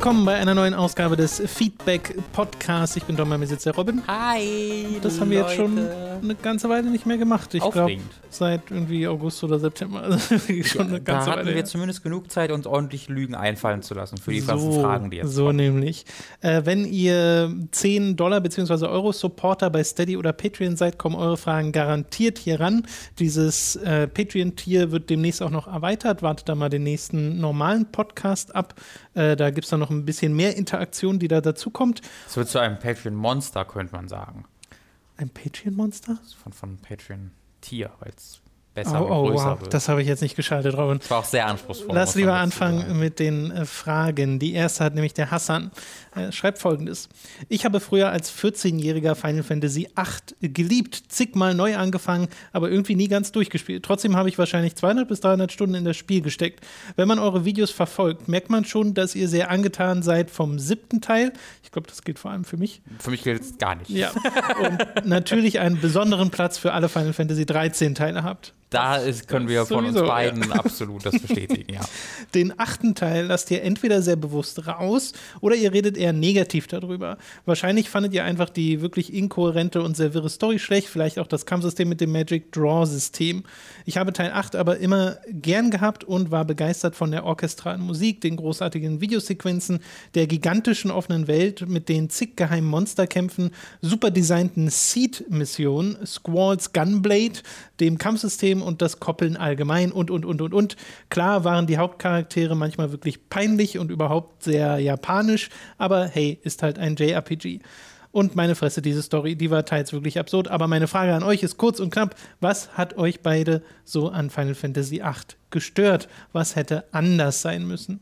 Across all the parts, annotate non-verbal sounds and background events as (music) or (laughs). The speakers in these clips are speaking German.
willkommen bei einer neuen Ausgabe des Feedback Podcasts. Ich bin Tom, sitzt der Robin. Hi. Das haben wir jetzt schon eine ganze Weile nicht mehr gemacht. Ich glaube, seit irgendwie August oder September. (laughs) Also schon eine ganze da hatten Weile wir zumindest genug Zeit, uns ordentlich Lügen einfallen zu lassen für die so, ganzen Fragen, die jetzt So kommen. nämlich. Äh, wenn ihr 10 Dollar bzw. Euro Supporter bei Steady oder Patreon seid, kommen eure Fragen garantiert hier ran. Dieses äh, Patreon-Tier wird demnächst auch noch erweitert. Wartet da mal den nächsten normalen Podcast ab. Äh, da gibt es dann noch ein ein bisschen mehr Interaktion, die da dazu kommt. Es wird zu einem Patreon-Monster, könnte man sagen. Ein Patreon-Monster? Von, von Patreon-Tier, weil es besser oh, oh, und größer wow. wird. Das habe ich jetzt nicht geschaltet, Robin. Das war auch sehr anspruchsvoll. Lass lieber anfangen mit den äh, Fragen. Die erste hat nämlich der Hassan. Er schreibt folgendes. Ich habe früher als 14-jähriger Final Fantasy VIII geliebt, zigmal neu angefangen, aber irgendwie nie ganz durchgespielt. Trotzdem habe ich wahrscheinlich 200 bis 300 Stunden in das Spiel gesteckt. Wenn man eure Videos verfolgt, merkt man schon, dass ihr sehr angetan seid vom siebten Teil. Ich glaube, das gilt vor allem für mich. Für mich gilt es gar nicht. Ja. Und natürlich einen besonderen Platz für alle Final Fantasy 13 Teile habt. Da ist, können wir von uns beiden ja. absolut das bestätigen, ja. (laughs) Den achten Teil lasst ihr entweder sehr bewusst raus oder ihr redet eher negativ darüber. Wahrscheinlich fandet ihr einfach die wirklich inkohärente und sehr wirre Story schlecht, vielleicht auch das Kampfsystem mit dem Magic Draw System. Ich habe Teil 8 aber immer gern gehabt und war begeistert von der orchestralen Musik, den großartigen Videosequenzen, der gigantischen offenen Welt mit den zig geheimen Monsterkämpfen, super designten Seed-Missionen, Squalls Gunblade, dem Kampfsystem und das Koppeln allgemein und, und, und, und, und. Klar waren die Hauptcharaktere manchmal wirklich peinlich und überhaupt sehr japanisch, aber hey, ist halt ein JRPG. Und meine Fresse, diese Story, die war teils wirklich absurd. Aber meine Frage an euch ist kurz und knapp. Was hat euch beide so an Final Fantasy VIII gestört? Was hätte anders sein müssen?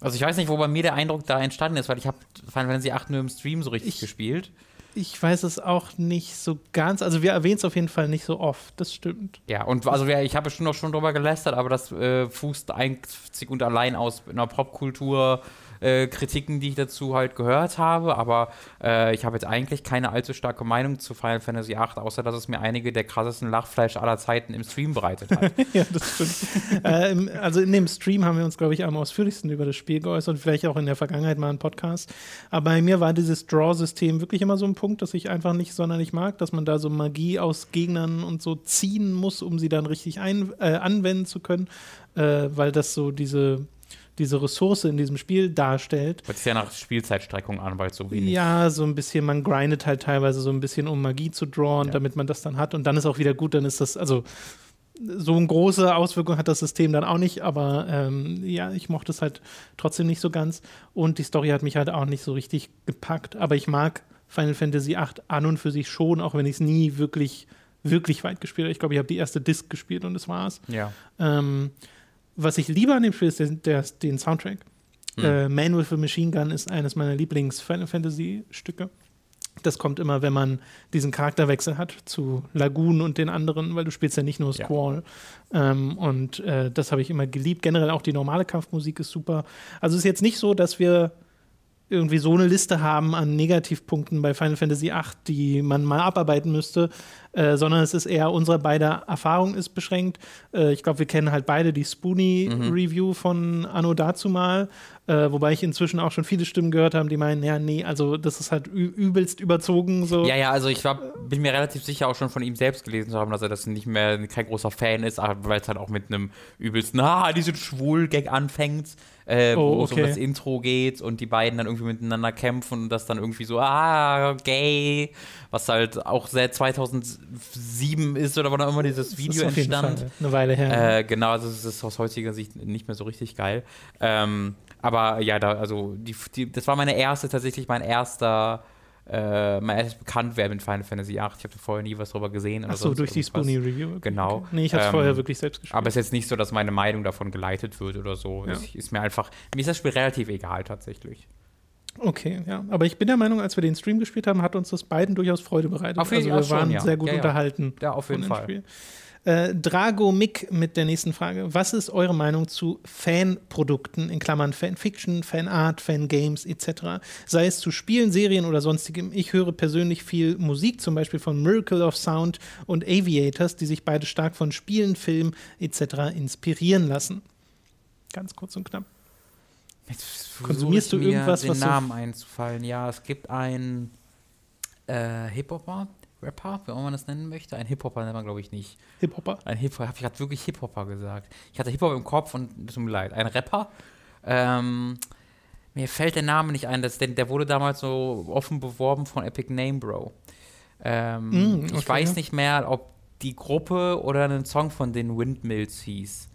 Also ich weiß nicht, wo bei mir der Eindruck da entstanden ist, weil ich habe Final Fantasy VIII nur im Stream so richtig ich, gespielt. Ich weiß es auch nicht so ganz. Also wir erwähnen es auf jeden Fall nicht so oft. Das stimmt. Ja, und also ich habe schon noch schon drüber gelästert, aber das äh, fußt einzig und allein aus einer Popkultur äh, Kritiken, die ich dazu halt gehört habe, aber äh, ich habe jetzt eigentlich keine allzu starke Meinung zu Final Fantasy VIII, außer dass es mir einige der krassesten Lachfleisch aller Zeiten im Stream bereitet hat. (laughs) ja, das stimmt. (laughs) äh, also in dem Stream haben wir uns, glaube ich, am ausführlichsten über das Spiel geäußert, vielleicht auch in der Vergangenheit mal ein Podcast. Aber bei mir war dieses Draw-System wirklich immer so ein Punkt, das ich einfach nicht sonderlich mag, dass man da so Magie aus Gegnern und so ziehen muss, um sie dann richtig ein, äh, anwenden zu können, äh, weil das so diese diese Ressource in diesem Spiel darstellt. Hört sich ja nach Spielzeitstreckung an, weil es so wenig Ja, so ein bisschen, man grindet halt teilweise so ein bisschen, um Magie zu drawen, ja. damit man das dann hat. Und dann ist auch wieder gut, dann ist das, also so eine große Auswirkung hat das System dann auch nicht, aber ähm, ja, ich mochte es halt trotzdem nicht so ganz. Und die Story hat mich halt auch nicht so richtig gepackt. Aber ich mag Final Fantasy VIII an und für sich schon, auch wenn ich es nie wirklich, wirklich weit gespielt habe. Ich glaube, ich habe die erste Disc gespielt und das war's. Ja. Ähm, was ich lieber an dem Spiel ist der, der, den Soundtrack. Mhm. Äh, Man with a Machine Gun ist eines meiner Lieblings-Final Fantasy-Stücke. Das kommt immer, wenn man diesen Charakterwechsel hat zu Lagoon und den anderen, weil du spielst ja nicht nur Squall. Ja. Ähm, und äh, das habe ich immer geliebt. Generell auch die normale Kampfmusik ist super. Also es ist jetzt nicht so, dass wir irgendwie so eine Liste haben an Negativpunkten bei Final Fantasy VIII, die man mal abarbeiten müsste, äh, sondern es ist eher unsere beide Erfahrung ist beschränkt. Äh, ich glaube, wir kennen halt beide die Spoonie-Review mhm. von Anno dazu mal, äh, wobei ich inzwischen auch schon viele Stimmen gehört habe, die meinen, ja, nee, also das ist halt übelst überzogen so. Ja, ja, also ich war, bin mir relativ sicher auch schon von ihm selbst gelesen zu haben, dass er das nicht mehr kein großer Fan ist, weil es halt auch mit einem übelsten, ah, diese Schwul-Gag anfängt äh, oh, wo es um das Intro geht und die beiden dann irgendwie miteinander kämpfen und das dann irgendwie so, ah, gay, was halt auch seit 2007 ist oder wann auch immer dieses Video entstand. eine Weile her. Äh, genau, also es ist aus heutiger Sicht nicht mehr so richtig geil. Ähm, aber ja, da, also die, die, das war meine erste, tatsächlich mein erster äh, mein erstes Bekanntwerden mit Final Fantasy VIII. Ich habe vorher nie was darüber gesehen. Ach so, durch die Spoonie Review. Genau. Okay. Nee, ich habe es ähm, vorher wirklich selbst gespielt. Aber es ist jetzt nicht so, dass meine Meinung davon geleitet wird oder so. Ja. Es ist mir einfach, mir ist das Spiel relativ egal tatsächlich. Okay, ja. Aber ich bin der Meinung, als wir den Stream gespielt haben, hat uns das beiden durchaus Freude bereitet. Auf jeden, also wir waren schon, ja. sehr gut ja, ja. unterhalten. Ja, auf jeden Fall. Spiel. Äh, Drago Mick mit der nächsten Frage. Was ist eure Meinung zu Fanprodukten, in Klammern Fanfiction, Fanart, Fangames etc.? Sei es zu Spielen, Serien oder sonstigem. Ich höre persönlich viel Musik, zum Beispiel von Miracle of Sound und Aviators, die sich beide stark von Spielen, Filmen etc. inspirieren lassen. Ganz kurz und knapp. Jetzt Konsumierst du irgendwas, den was Namen einzufallen? Ja, es gibt einen äh, Hip-Hopper, Rapper, wie auch man das nennen möchte. Ein Hip-Hopper nennt man, glaube ich, nicht. Hip-Hopper. Ein Hip-Hopper, habe ich gerade wirklich Hip-Hopper gesagt. Ich hatte Hip-Hop im Kopf und es tut mir leid. Ein Rapper. Ähm, mir fällt der Name nicht ein, das, denn der wurde damals so offen beworben von Epic Name Bro. Ähm, Mm, okay. Ich weiß nicht mehr, ob die Gruppe oder ein Song von den Windmills hieß.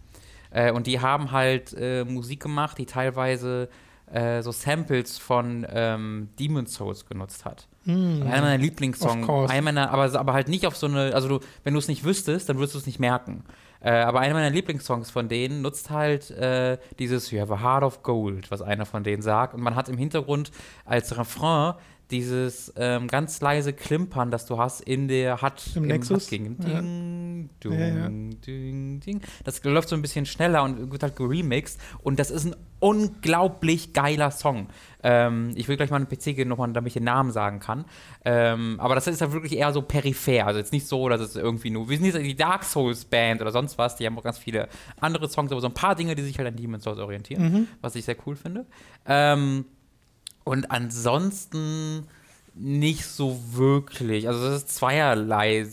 Äh, und die haben halt äh, Musik gemacht, die teilweise äh, so Samples von ähm, Demon's Souls genutzt hat. Mm. Einer meiner Lieblingssongs. Einer meiner, aber, aber halt nicht auf so eine, also du, wenn du es nicht wüsstest, dann würdest du es nicht merken. Äh, aber einer meiner Lieblingssongs von denen nutzt halt äh, dieses You have a heart of gold, was einer von denen sagt. Und man hat im Hintergrund als Refrain dieses ähm, ganz leise Klimpern, das du hast in der Hut Im Nexus? Hut-Gegend. Ja. Ding, dung, Ja, ja. ding, ding. Das läuft so ein bisschen schneller und wird halt geremixed. Und das ist ein unglaublich geiler Song. Ähm, ich will gleich mal einen PC gehen, nochmal, damit ich den Namen sagen kann. Ähm, aber das ist halt wirklich eher so peripher. Also jetzt nicht so, dass es irgendwie nur. Wir sind nicht die Dark Souls Band oder sonst was. Die haben auch ganz viele andere Songs, aber so ein paar Dinge, die sich halt an Demon's Souls orientieren, was ich sehr cool finde. Ähm, und ansonsten nicht so wirklich. Also es ist zweierlei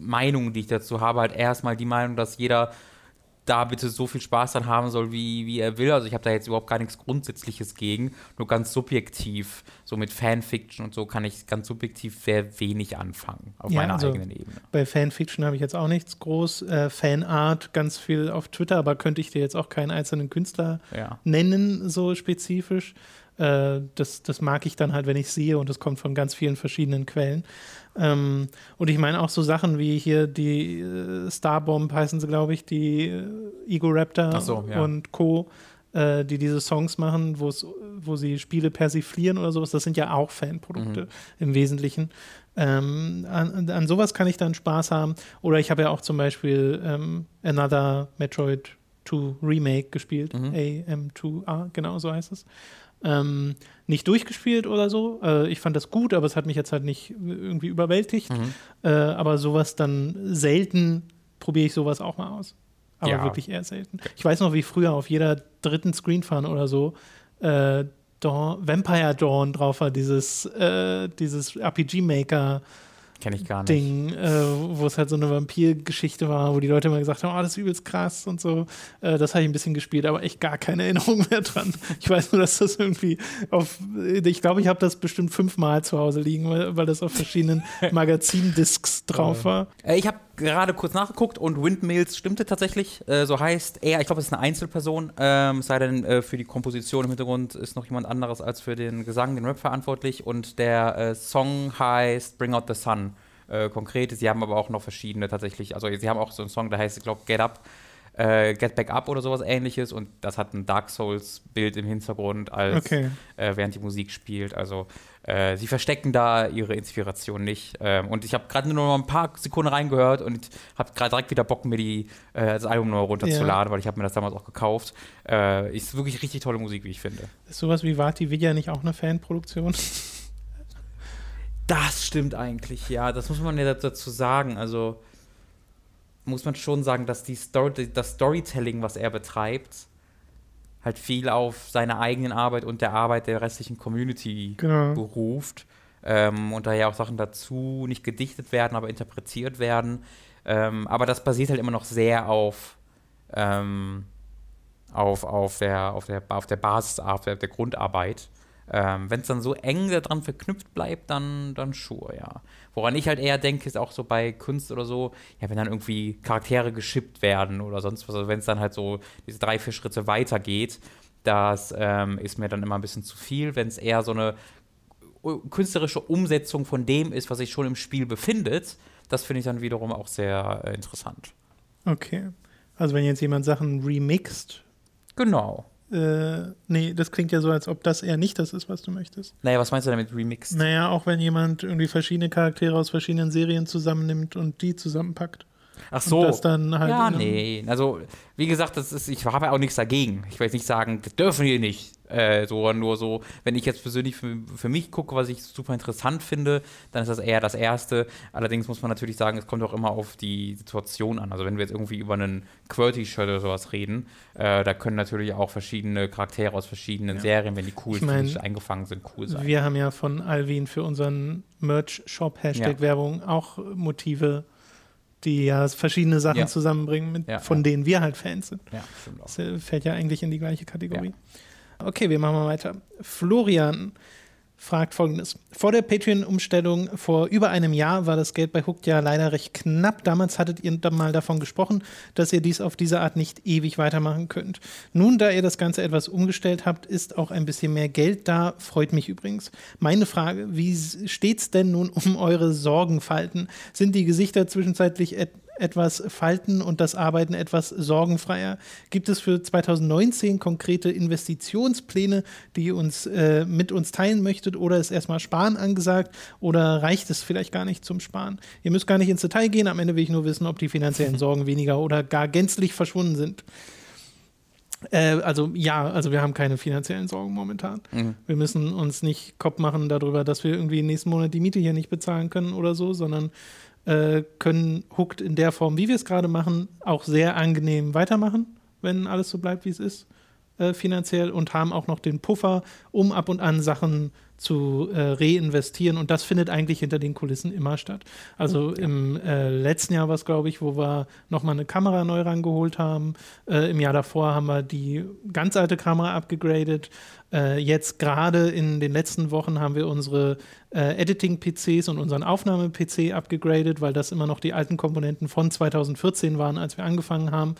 Meinungen, die ich dazu habe. Halt erstmal die Meinung, dass jeder da bitte so viel Spaß dran haben soll, wie, wie er will. Also ich habe da jetzt überhaupt gar nichts Grundsätzliches gegen, nur ganz subjektiv, so mit Fanfiction und so kann ich ganz subjektiv sehr wenig anfangen auf Ja, meiner also eigenen Ebene. Bei Fanfiction habe ich jetzt auch nichts groß. Äh, Fanart ganz viel auf Twitter, aber könnte ich dir jetzt auch keinen einzelnen Künstler Ja. nennen, so spezifisch. Äh, das, das mag ich dann halt, wenn ich sehe und es kommt von ganz vielen verschiedenen Quellen. Ähm, und ich meine auch so Sachen wie hier die äh, Starbomb heißen sie, glaube ich, die äh, Ego Raptor so, ja. und Co., äh, die diese Songs machen, wo sie Spiele persiflieren oder sowas. Das sind ja auch Fanprodukte Mhm. im Wesentlichen. Ähm, an, an sowas kann ich dann Spaß haben. Oder ich habe ja auch zum Beispiel ähm, Another Metroid 2 Remake gespielt. Mhm. AM2A, genau so heißt es. Ähm, nicht durchgespielt oder so. Äh, ich fand das gut, aber es hat mich jetzt halt nicht irgendwie überwältigt. Mhm. Äh, aber sowas dann selten probiere ich sowas auch mal aus. Aber Ja. wirklich eher selten. Ich weiß noch, wie früher auf jeder dritten Screenfan oder so äh, Dawn, Vampire Dawn drauf war, dieses, äh, dieses RPG-Maker. Kenne ich gar nicht. Ding, äh, wo es halt so eine Vampir-Geschichte war, wo die Leute immer gesagt haben, oh, das ist übelst krass und so. Äh, das habe ich ein bisschen gespielt, aber echt gar keine (laughs) Erinnerung mehr dran. Ich weiß nur, dass das irgendwie auf, ich glaube, ich habe das bestimmt fünfmal zu Hause liegen, weil, weil das auf verschiedenen (laughs) Magazindiscs drauf war. Äh, Ich habe gerade kurz nachgeguckt und Windmills stimmte tatsächlich. Äh, so heißt er, ich glaube, es ist eine Einzelperson, ähm, es sei denn, äh, für die Komposition im Hintergrund ist noch jemand anderes als für den Gesang, den Rap verantwortlich. Und der äh, Song heißt Bring Out the Sun. Äh, konkret, sie haben aber auch noch verschiedene tatsächlich. Also, sie haben auch so einen Song, der heißt, ich glaube, Get Up. Äh, Get Back Up oder sowas ähnliches und das hat ein Dark Souls-Bild im Hintergrund, als Okay. äh, während die Musik spielt. Also äh, sie verstecken da ihre Inspiration nicht. Ähm, und ich habe gerade nur noch ein paar Sekunden reingehört und habe gerade direkt wieder Bock, mir die, äh, das Album neu runterzuladen, weil ich habe mir das damals auch gekauft. Äh, ist wirklich richtig tolle Musik, wie ich finde. Ist sowas wie Vati Vidya nicht auch eine Fanproduktion? Das stimmt eigentlich, ja. Das muss man ja dazu sagen. Also muss man schon sagen, dass die Story, das Storytelling, was er betreibt, halt viel auf seine eigenen Arbeit und der Arbeit der restlichen Community Genau. beruft. Ähm, und daher auch Sachen dazu nicht gedichtet werden, aber interpretiert werden. Ähm, aber das basiert halt immer noch sehr auf, ähm, auf, auf, der, auf, der, auf der Basis, auf der, der Grundarbeit. Ähm, Wenn es dann so eng daran verknüpft bleibt, dann, dann sure, ja. Woran ich halt eher denke, ist auch so bei Kunst oder so, ja, wenn dann irgendwie Charaktere geschippt werden oder sonst was, also wenn es dann halt so diese drei, vier Schritte weitergeht, das ähm, ist mir dann immer ein bisschen zu viel. Wenn es eher so eine künstlerische Umsetzung von dem ist, was sich schon im Spiel befindet, das finde ich dann wiederum auch sehr äh, interessant. Okay. Also wenn jetzt jemand Sachen remixt, Genau. Äh, nee, das klingt ja so, als ob das eher nicht das ist, was du möchtest. Naja, was meinst du damit remixed? Naja, auch wenn jemand irgendwie verschiedene Charaktere aus verschiedenen Serien zusammennimmt und die zusammenpackt. Ach so. das dann halt ja, nee. Also, wie gesagt, das ist, ich habe ja auch nichts dagegen. Ich will jetzt nicht sagen, das dürfen wir nicht. Äh, so, nur so, wenn ich jetzt persönlich für, für mich gucke, was ich super interessant finde, dann ist das eher das Erste. Allerdings muss man natürlich sagen, es kommt auch immer auf die Situation an. Also, wenn wir jetzt irgendwie über einen QWERTY-Shirt oder sowas reden, äh, da können natürlich auch verschiedene Charaktere aus verschiedenen ja. Serien, wenn die cool ich mein, eingefangen sind, cool sein. Wir haben ja von Alvin für unseren Merch-Shop, Hashtag-Werbung, ja. auch Motive die ja verschiedene Sachen ja. zusammenbringen, mit, ja, von ja. denen wir halt Fans sind. das äh, fällt ja eigentlich in die gleiche Kategorie. Okay, wir machen mal weiter. Florian fragt folgendes. Vor der Patreon-Umstellung vor über einem Jahr war das Geld bei Hooked ja leider recht knapp. Damals hattet ihr mal davon gesprochen, dass ihr dies auf diese Art nicht ewig weitermachen könnt. Nun, da ihr das Ganze etwas umgestellt habt, ist auch ein bisschen mehr Geld da. Freut mich übrigens. Meine Frage, wie steht's denn nun um eure Sorgenfalten? Sind die Gesichter zwischenzeitlich etwas etwas falten und das Arbeiten etwas sorgenfreier. Gibt es für 2019 konkrete Investitionspläne, die ihr uns äh, mit uns teilen möchtet oder ist erstmal Sparen angesagt oder reicht es vielleicht gar nicht zum Sparen? Ihr müsst gar nicht ins Detail gehen, am Ende will ich nur wissen, ob die finanziellen (laughs) Sorgen weniger oder gar gänzlich verschwunden sind. Äh, also ja, also wir haben keine finanziellen Sorgen momentan. Mhm. Wir müssen uns nicht Kopf machen darüber, dass wir irgendwie nächsten Monat die Miete hier nicht bezahlen können oder so, sondern äh, können Hooked in der Form, wie wir es gerade machen, auch sehr angenehm weitermachen, wenn alles so bleibt, wie es ist, äh, finanziell und haben auch noch den Puffer, um ab und an Sachen zu äh, reinvestieren. Und das findet eigentlich hinter den Kulissen immer statt. Also ja. im äh, letzten Jahr war es, glaube ich, wo wir nochmal eine Kamera neu rangeholt haben. Äh, Im Jahr davor haben wir die ganz alte Kamera abgegradet. Äh, jetzt gerade in den letzten Wochen haben wir unsere äh, Editing-PCs und unseren Aufnahme-PC abgegradet, weil das immer noch die alten Komponenten von 2014 waren, als wir angefangen haben.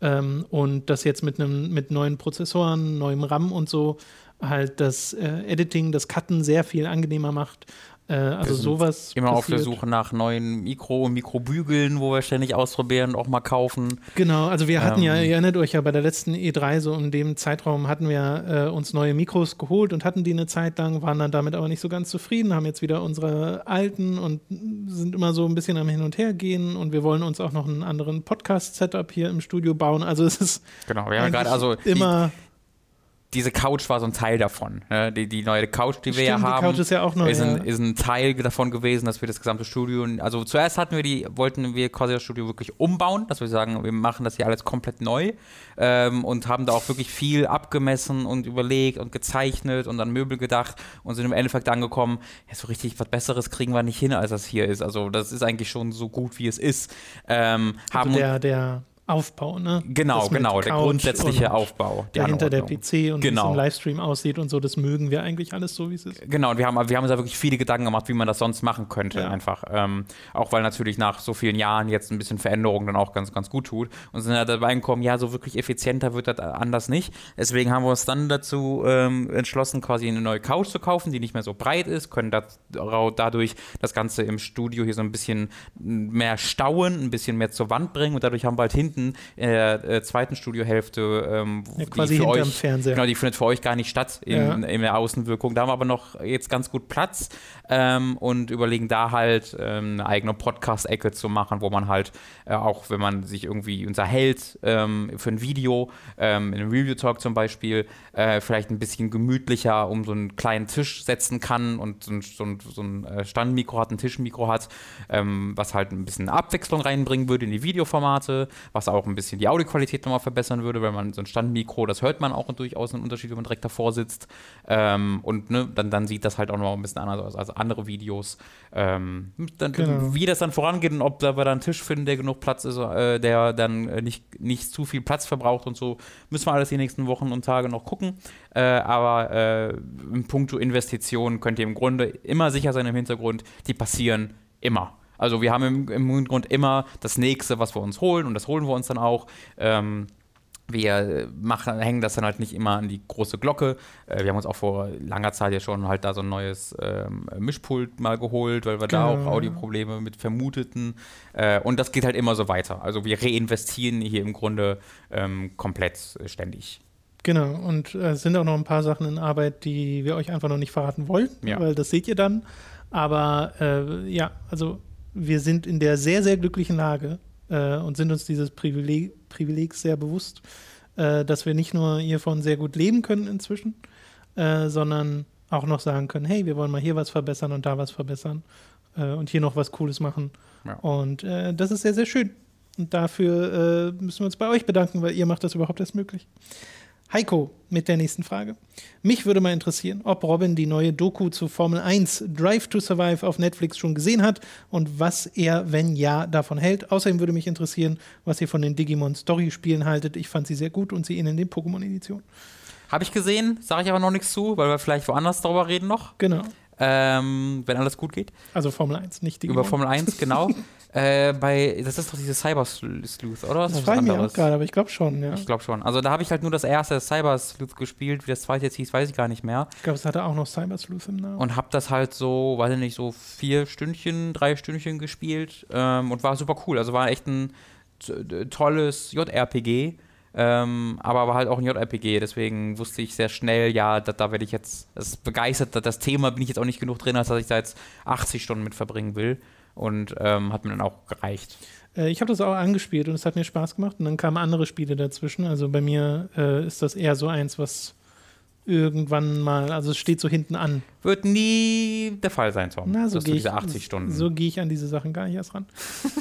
Ähm, und das jetzt mit einem mit neuen Prozessoren, neuem RAM und so halt das äh, Editing, das Cutten sehr viel angenehmer macht. Äh, also sowas. Immer passiert. auf der Suche nach neuen Mikro- und Mikrobügeln, wo wir ständig ausprobieren und auch mal kaufen. Genau, also wir hatten ähm, ja, ihr erinnert euch ja bei der letzten E3, so in dem Zeitraum hatten wir äh, uns neue Mikros geholt und hatten die eine Zeit lang, waren dann damit aber nicht so ganz zufrieden, haben jetzt wieder unsere alten und sind immer so ein bisschen am Hin und Her gehen und wir wollen uns auch noch einen anderen Podcast-Setup hier im Studio bauen. Also es ist genau, wir haben gerade also immer. Die, diese Couch war so ein Teil davon. Ne? Die, die neue Couch, die wir ja haben, die Couch ist, ja auch neu, ist, ein, ja. ist ein Teil davon gewesen, dass wir das gesamte Studio, also zuerst hatten wir die, wollten wir quasi das Studio wirklich umbauen, dass wir sagen, wir machen das hier alles komplett neu ähm, und haben da auch wirklich viel abgemessen und überlegt und gezeichnet und an Möbel gedacht und sind im Endeffekt angekommen, ja, so richtig was Besseres kriegen wir nicht hin, als das hier ist. Also das ist eigentlich schon so gut, wie es ist. Ähm, also haben der, der Aufbau, ne? Genau, genau, der grundsätzliche Aufbau. Dahinter der PC und genau. wie es im Livestream aussieht und so, das mögen wir eigentlich alles so, wie es ist. Genau, und wir haben, wir haben uns da wirklich viele Gedanken gemacht, wie man das sonst machen könnte, ja. einfach. Ähm, auch weil natürlich nach so vielen Jahren jetzt ein bisschen Veränderung dann auch ganz, ganz gut tut. Und sind da dabei gekommen, ja, so wirklich effizienter wird das anders nicht. Deswegen haben wir uns dann dazu ähm, entschlossen, quasi eine neue Couch zu kaufen, die nicht mehr so breit ist, können das, dadurch das Ganze im Studio hier so ein bisschen mehr stauen, ein bisschen mehr zur Wand bringen und dadurch haben wir halt hinten hinten in der äh, zweiten Studiohälfte, ähm, ja, quasi die für euch, Fernseher. Genau, die findet für euch gar nicht statt in, ja. in, der Außenwirkung. Da haben wir aber noch jetzt ganz gut Platz ähm, und überlegen da halt ähm, eine eigene Podcast-Ecke zu machen, wo man halt äh, auch, wenn man sich irgendwie unterhält ähm, für ein Video, ähm, in einem Review-Talk zum Beispiel, äh, vielleicht ein bisschen gemütlicher um so einen kleinen Tisch setzen kann und so ein, so ein, so ein äh, Standmikro hat, ein Tischmikro hat, ähm, was halt ein bisschen Abwechslung reinbringen würde in die Videoformate, was auch ein bisschen die Audioqualität nochmal verbessern würde, weil man so ein Standmikro, das hört man auch durchaus einen Unterschied, wenn man direkt davor sitzt. Ähm, und ne, dann, dann sieht das halt auch noch ein bisschen anders aus als andere Videos. Ähm, dann, genau. Wie das dann vorangeht und ob wir da einen Tisch finden, der genug Platz ist, äh, der dann äh, nicht, nicht zu viel Platz verbraucht und so, müssen wir alles die nächsten Wochen und Tage noch gucken. Äh, aber äh, im Punkto Investitionen könnt ihr im Grunde immer sicher sein im Hintergrund, die passieren immer. Also wir haben im, im Hintergrund immer das nächste, was wir uns holen und das holen wir uns dann auch. Ähm, wir machen, hängen das dann halt nicht immer an die große Glocke. Äh, wir haben uns auch vor langer Zeit ja schon halt da so ein neues ähm, Mischpult mal geholt, weil wir genau. da auch Audioprobleme mit vermuteten. Äh, und das geht halt immer so weiter. Also wir reinvestieren hier im Grunde ähm, komplett ständig. Genau, und äh, es sind auch noch ein paar Sachen in Arbeit, die wir euch einfach noch nicht verraten wollen, ja. weil das seht ihr dann. Aber äh, ja, also wir sind in der sehr, sehr glücklichen Lage äh, und sind uns dieses Privileg, Privilegs sehr bewusst, äh, dass wir nicht nur hiervon sehr gut leben können inzwischen, äh, sondern auch noch sagen können, hey, wir wollen mal hier was verbessern und da was verbessern äh, und hier noch was Cooles machen. Ja. Und äh, das ist sehr, sehr schön. Und dafür äh, müssen wir uns bei euch bedanken, weil ihr macht das überhaupt erst möglich. Heiko mit der nächsten Frage. Mich würde mal interessieren, ob Robin die neue Doku zu Formel 1 Drive to Survive auf Netflix schon gesehen hat und was er, wenn ja, davon hält. Außerdem würde mich interessieren, was ihr von den Digimon Story-Spielen haltet. Ich fand sie sehr gut und sie in den Pokémon-Editionen. Habe ich gesehen, sage ich aber noch nichts zu, weil wir vielleicht woanders darüber reden noch. Genau. Ähm, wenn alles gut geht. Also Formel 1, nicht Digimon. Über Formel 1, genau. (laughs) äh, bei, das ist doch diese Cyber Sleuth, oder? Das, das frage ich mich auch gerade, aber ich glaube schon, ja. Ich glaube schon. Also da habe ich halt nur das erste Cyber Sleuth gespielt, wie das zweite jetzt hieß, weiß ich gar nicht mehr. Ich glaube, es hatte auch noch Cyber Sleuth im Namen. Und habe das halt so, weiß ich nicht, so vier Stündchen, drei Stündchen gespielt ähm, und war super cool. Also war echt ein tolles JRPG ähm, aber war halt auch ein JRPG, deswegen wusste ich sehr schnell, ja, da, da werde ich jetzt, das begeistert, das Thema bin ich jetzt auch nicht genug drin, als dass ich da jetzt 80 Stunden mit verbringen will. Und ähm, hat mir dann auch gereicht. Äh, ich habe das auch angespielt und es hat mir Spaß gemacht. Und dann kamen andere Spiele dazwischen. Also bei mir äh, ist das eher so eins, was irgendwann mal, also es steht so hinten an. Wird nie der Fall sein, Tom. Na, so gehe ich, 80 Stunden. So gehe ich an diese Sachen gar nicht erst ran.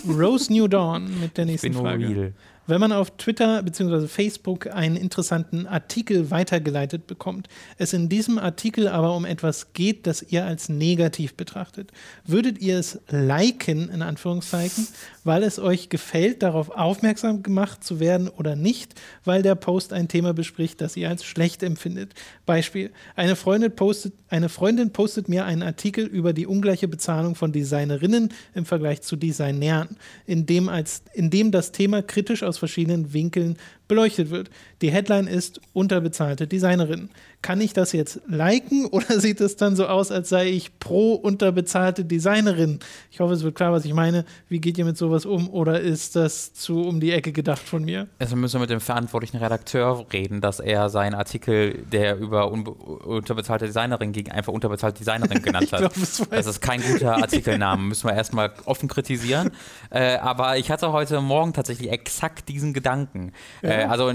Rose New Dawn mit der nächsten ich bin Frage. Real. Wenn man auf Twitter bzw. Facebook einen interessanten Artikel weitergeleitet bekommt, es in diesem Artikel aber um etwas geht, das ihr als negativ betrachtet, würdet ihr es liken, in Anführungszeichen, weil es euch gefällt, darauf aufmerksam gemacht zu werden oder nicht, weil der Post ein Thema bespricht, das ihr als schlecht empfindet. Beispiel: Eine Freundin postet, eine Freundin postet mir einen Artikel über die ungleiche Bezahlung von Designerinnen im Vergleich zu Designern, in dem, als, in dem das Thema kritisch aus verschiedenen Winkeln beleuchtet wird. Die Headline ist unterbezahlte Designerin. Kann ich das jetzt liken (laughs) oder sieht es dann so aus, als sei ich pro unterbezahlte Designerin? Ich hoffe, es wird klar, was ich meine. Wie geht ihr mit sowas um oder ist das zu um die Ecke gedacht von mir? Also müssen wir mit dem verantwortlichen Redakteur reden, dass er seinen Artikel, der über unterbezahlte Designerin ging, einfach unterbezahlte Designerin genannt (laughs) hat. glaub, das, das ist kein guter Artikelname, müssen wir erstmal offen kritisieren. (laughs) Äh, aber ich hatte heute Morgen tatsächlich exakt diesen Gedanken. Ja. Äh, also,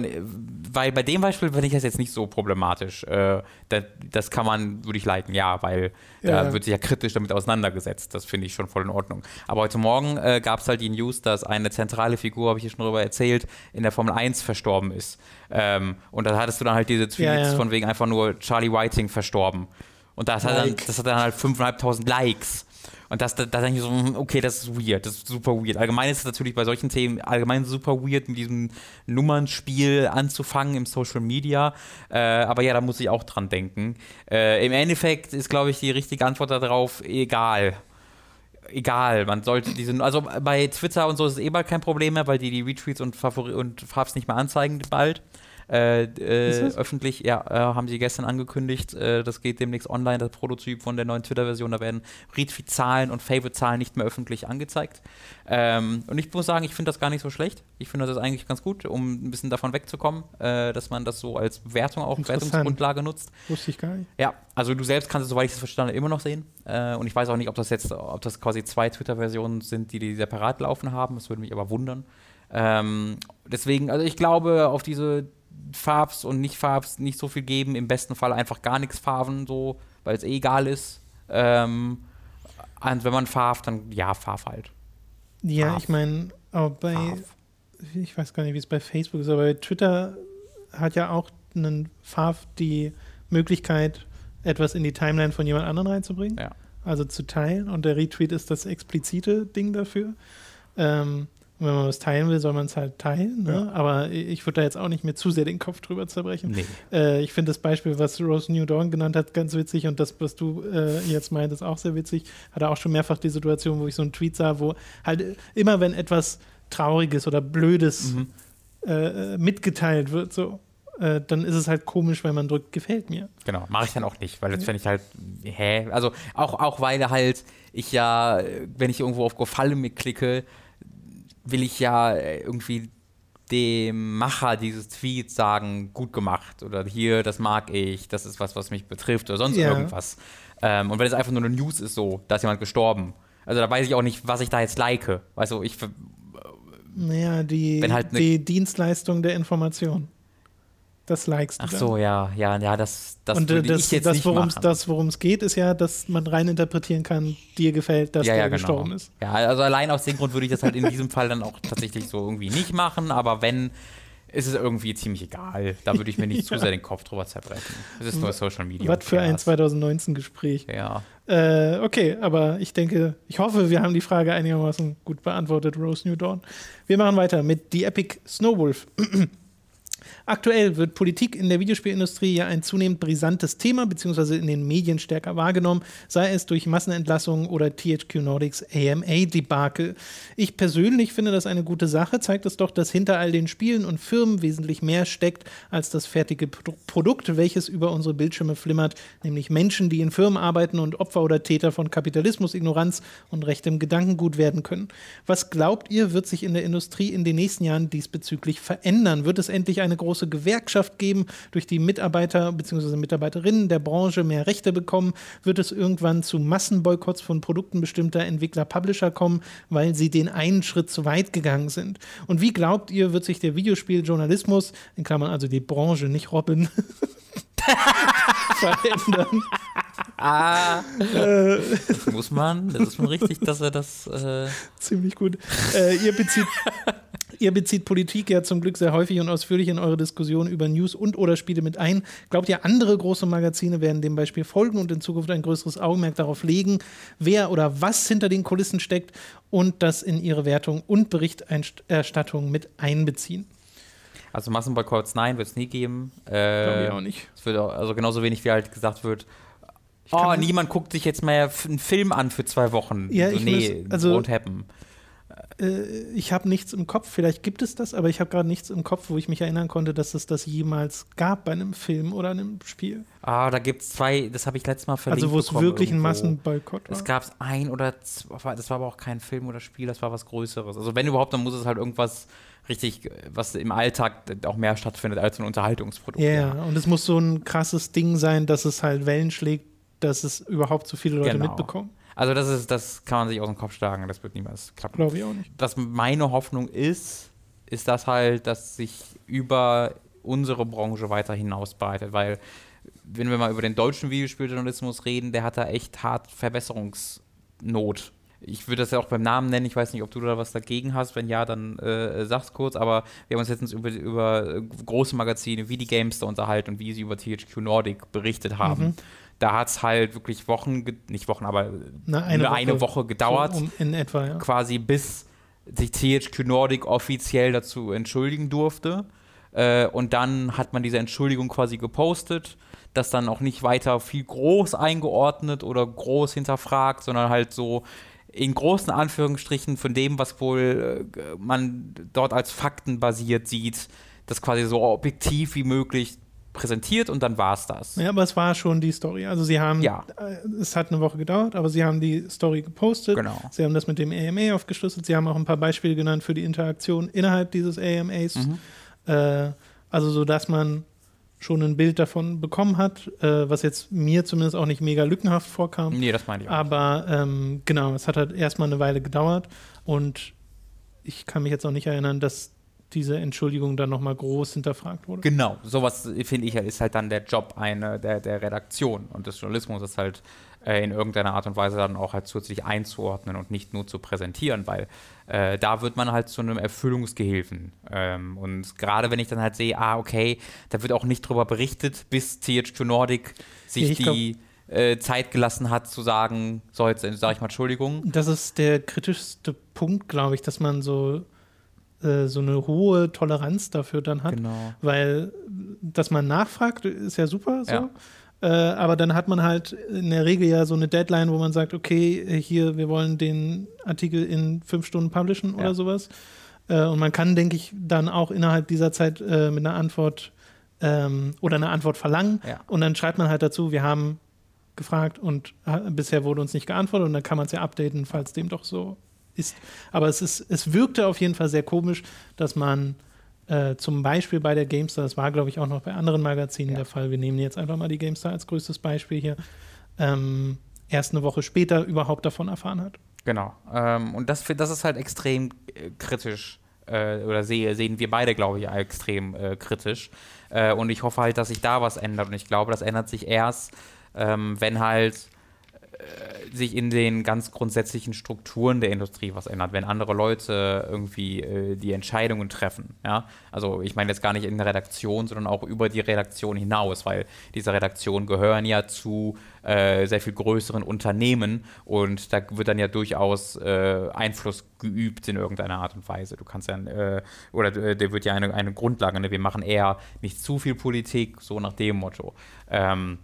weil bei dem Beispiel finde ich das jetzt nicht so problematisch. Äh, das, das, kann man, würde ich leiten, ja, weil ja. da wird sich ja kritisch damit auseinandergesetzt. Das finde ich schon voll in Ordnung. Aber heute Morgen äh, gab es halt die News, dass eine zentrale Figur, habe ich hier schon darüber erzählt, in der Formel 1 verstorben ist. Ähm, und da hattest du dann halt diese Tweets ja, ja. von wegen einfach nur Charlie Whiting verstorben. Und das, like. hat, dann, das hat dann halt 5.500 Likes. Und das, da, denke ich so, hm, okay, das ist weird, das ist super weird. Allgemein ist es natürlich bei solchen Themen allgemein super weird, mit diesem Nummernspiel anzufangen im Social Media. Äh, aber ja, da muss ich auch dran denken. Äh, Im Endeffekt ist, glaube ich, die richtige Antwort darauf egal egal, man sollte diese, also bei Twitter und so ist es eh bald kein Problem mehr, weil die die Retweets und, Favori und Farbs nicht mehr anzeigen bald. Äh, äh, öffentlich, ja, äh, haben sie gestern angekündigt. Äh, das geht demnächst online, das Prototyp von der neuen Twitter-Version. Da werden Retweet-Zahlen und Favorite-Zahlen nicht mehr öffentlich angezeigt. Ähm, und ich muss sagen, ich finde das gar nicht so schlecht. Ich finde das eigentlich ganz gut, um ein bisschen davon wegzukommen, äh, dass man das so als Wertung, auch Wertungsgrundlage nutzt. Wusste ich gar nicht. Ja, also du selbst kannst es, soweit ich das verstanden habe, immer noch sehen. Äh, und ich weiß auch nicht, ob das jetzt, ob das quasi zwei Twitter-Versionen sind, die die separat laufen haben. Das würde mich aber wundern. Ähm, deswegen, also ich glaube, auf diese Farbs und Nicht-Farbs nicht so viel geben. Im besten Fall einfach gar nichts farben, so, weil es eh egal ist. Ähm, und wenn man farbt, dann ja, farb halt. Ja, farb. ich meine, bei, farb. ich weiß gar nicht, wie es bei Facebook ist, aber bei Twitter hat ja auch einen Farb die Möglichkeit, etwas in die Timeline von jemand anderem reinzubringen. Ja. Also zu teilen. Und der Retweet ist das explizite Ding dafür. Ähm, und wenn man was teilen will, soll man es halt teilen. Ne? Ja. Aber ich würde da jetzt auch nicht mehr zu sehr den Kopf drüber zerbrechen. Nee. Äh, ich finde das Beispiel, was Rose New Dawn genannt hat, ganz witzig. Und das, was du äh, jetzt meintest, auch sehr witzig. Hatte auch schon mehrfach die Situation, wo ich so einen Tweet sah, wo halt immer, wenn etwas Trauriges oder Blödes mhm. äh, mitgeteilt wird, so, äh, dann ist es halt komisch, weil man drückt, gefällt mir. Genau, mache ich dann auch nicht, weil jetzt fände ich halt, hä? Also auch, auch weil halt ich ja, wenn ich irgendwo auf Go Falle mit klicke, will ich ja äh, irgendwie dem Macher dieses Tweets sagen, gut gemacht oder hier, das mag ich, das ist was, was mich betrifft oder sonst ja. irgendwas. Ähm, und wenn es einfach nur eine News ist, so, da ist jemand gestorben. Also da weiß ich auch nicht, was ich da jetzt like. Also ich. Naja, die, halt ne die Dienstleistung der Information. Das likest du. Ach so, ja, ja, ja, das, das Und äh, das, das, worum es geht, ist ja, dass man rein interpretieren kann, dir gefällt, dass ja, der ja, genau. gestorben ist. Ja, also allein aus dem Grund würde ich das halt in diesem Fall dann auch tatsächlich so irgendwie nicht machen, aber wenn, ist es irgendwie ziemlich egal. Da würde ich mir nicht (laughs) ja. zu sehr den Kopf drüber zerbrechen. Es ist nur Social Media. Was für ein 2019-Gespräch. Ja. Äh, okay, aber ich denke, ich hoffe, wir haben die Frage einigermaßen gut beantwortet, Rose New Dawn. Wir machen weiter mit The Epic Snowwolf. (clears throat) Aktuell wird Politik in der Videospielindustrie ja ein zunehmend brisantes Thema, beziehungsweise in den Medien stärker wahrgenommen, sei es durch Massenentlassungen oder THQ Nordics AMA-Debakel. Ich persönlich finde das eine gute Sache, zeigt es doch, dass hinter all den Spielen und Firmen wesentlich mehr steckt als das fertige Produkt, welches über unsere Bildschirme flimmert, nämlich Menschen, die in Firmen arbeiten und Opfer oder Täter von Kapitalismus, Ignoranz und rechtem Gedankengut werden können. Was glaubt ihr, wird sich in der Industrie in den nächsten Jahren diesbezüglich verändern? Wird es endlich eine große große Gewerkschaft geben, durch die Mitarbeiter bzw. Mitarbeiterinnen der Branche mehr Rechte bekommen, wird es irgendwann zu Massenboykotts von Produkten bestimmter Entwickler-Publisher kommen, weil sie den einen Schritt zu weit gegangen sind. Und wie glaubt ihr, wird sich der Videospieljournalismus, in Klammern also die Branche, nicht Robin, (laughs) verändern? Ah, das muss man, das ist schon richtig, dass er das. Äh Ziemlich gut. Äh, ihr bezieht Ihr bezieht Politik ja zum Glück sehr häufig und ausführlich in eure Diskussion über News und oder Spiele mit ein. Glaubt ihr, andere große Magazine werden dem Beispiel folgen und in Zukunft ein größeres Augenmerk darauf legen, wer oder was hinter den Kulissen steckt und das in ihre Wertung und Berichterstattung mit einbeziehen? Also Massenboykotts, nein, wird es nie geben. Äh, Glaube ich auch nicht. Es wird auch, also genauso wenig wie halt gesagt wird, oh, niemand guckt sich jetzt mehr einen Film an für zwei Wochen. Ja, so, ich nee, muss, also, won't happen ich habe nichts im Kopf, vielleicht gibt es das, aber ich habe gerade nichts im Kopf, wo ich mich erinnern konnte, dass es das jemals gab bei einem Film oder einem Spiel. Ah, da gibt es zwei, das habe ich letztes Mal verlinkt Also wo es wirklich irgendwo. ein Massenboykott war? Es gab ein oder zwei, das war aber auch kein Film oder Spiel, das war was Größeres. Also wenn überhaupt, dann muss es halt irgendwas richtig, was im Alltag auch mehr stattfindet als ein Unterhaltungsprodukt. Yeah, ja, und es muss so ein krasses Ding sein, dass es halt Wellen schlägt, dass es überhaupt so viele Leute genau. mitbekommen. Also das ist, das kann man sich aus dem Kopf schlagen, das wird niemals klappen. Glaube ich auch nicht. Was meine Hoffnung ist, ist das halt, dass sich über unsere Branche weiter hinausbreitet, weil wenn wir mal über den deutschen Videospieljournalismus reden, der hat da echt hart Verbesserungsnot. Ich würde das ja auch beim Namen nennen, ich weiß nicht, ob du da was dagegen hast. Wenn ja, dann äh, sag's kurz. Aber wir haben uns jetzt über, über große Magazine wie die Gamester unterhalten und wie sie über THQ Nordic berichtet haben. Mhm da hat es halt wirklich Wochen, nicht Wochen, aber Na, eine, Woche, eine, Woche, gedauert. So um in etwa, ja. Quasi bis sich THQ Nordic offiziell dazu entschuldigen durfte. Äh, und dann hat man diese Entschuldigung quasi gepostet, das dann auch nicht weiter viel groß eingeordnet oder groß hinterfragt, sondern halt so in großen Anführungsstrichen von dem, was wohl äh, man dort als Fakten basiert sieht, das quasi so objektiv wie möglich präsentiert und dann war es das. Ja, aber es war schon die Story. Also sie haben, ja. Äh, es hat eine Woche gedauert, aber sie haben die Story gepostet. Genau. Sie haben das mit dem AMA aufgeschlüsselt. Sie haben auch ein paar Beispiele genannt für die Interaktion innerhalb dieses AMAs. Mhm. Äh, also so, dass man schon ein Bild davon bekommen hat, äh, was jetzt mir zumindest auch nicht mega lückenhaft vorkam. Nee, das meine ich auch. Aber ähm, genau, es hat halt erstmal eine Weile gedauert und ich kann mich jetzt auch nicht erinnern, dass diese Entschuldigung dann nochmal groß hinterfragt wurde. Genau, sowas finde ich ist halt dann der Job eine, der, der Redaktion und des Journalismus ist halt äh, in irgendeiner Art und Weise dann auch halt zusätzlich einzuordnen und nicht nur zu präsentieren, weil äh, da wird man halt zu einem Erfüllungsgehilfen. Ähm, und gerade wenn ich dann halt sehe, ah, okay, da wird auch nicht drüber berichtet, bis THQ Nordic sich glaub, die äh, Zeit gelassen hat zu sagen, so jetzt sage ich mal Entschuldigung. Das ist der kritischste Punkt, glaube ich, dass man so äh, so eine hohe Toleranz dafür dann hat. Genau. Weil, dass man nachfragt, ist ja super so. Ja. Äh, aber dann hat man halt in der Regel ja so eine Deadline, wo man sagt, okay, hier, wir wollen den Artikel in fünf Stunden publishen ja. oder sowas. Äh, und man kann, denke ich, dann auch innerhalb dieser Zeit äh, mit einer Antwort ähm, oder eine Antwort verlangen. Ja. Und dann schreibt man halt dazu, wir haben gefragt und äh, bisher wurde uns nicht geantwortet und dann kann man es ja updaten, falls dem doch so ist. Aber es, ist, es wirkte auf jeden Fall sehr komisch, dass man, äh, zum Beispiel bei der GameStar, das war, glaube ich, auch noch bei anderen Magazinen ja. der Fall. Wir nehmen jetzt einfach mal die GameStar als größtes Beispiel hier. Ähm, erst eine Woche später überhaupt davon erfahren hat. Genau. Ähm, und das, das ist halt extrem äh, kritisch. Äh, oder sehe, sehen wir beide, glaube ich, extrem äh, kritisch. Äh, und ich hoffe halt, dass sich da was ändert. Und ich glaube, das ändert sich erst, ähm, wenn halt sich in den ganz grundsätzlichen Strukturen der Industrie was ändert, wenn andere Leute irgendwie äh, die Entscheidungen treffen. Ja? Also ich meine jetzt gar nicht in der Redaktion, sondern auch über die Redaktion hinaus, weil diese Redaktionen gehören ja zu äh, sehr viel größeren Unternehmen und da wird dann ja durchaus äh, Einfluss geübt in irgendeiner Art und Weise. Du kannst ja, äh, oder äh, der wird ja eine, eine Grundlage, ne? wir machen eher nicht zu viel Politik, so nach dem Motto. Ähm,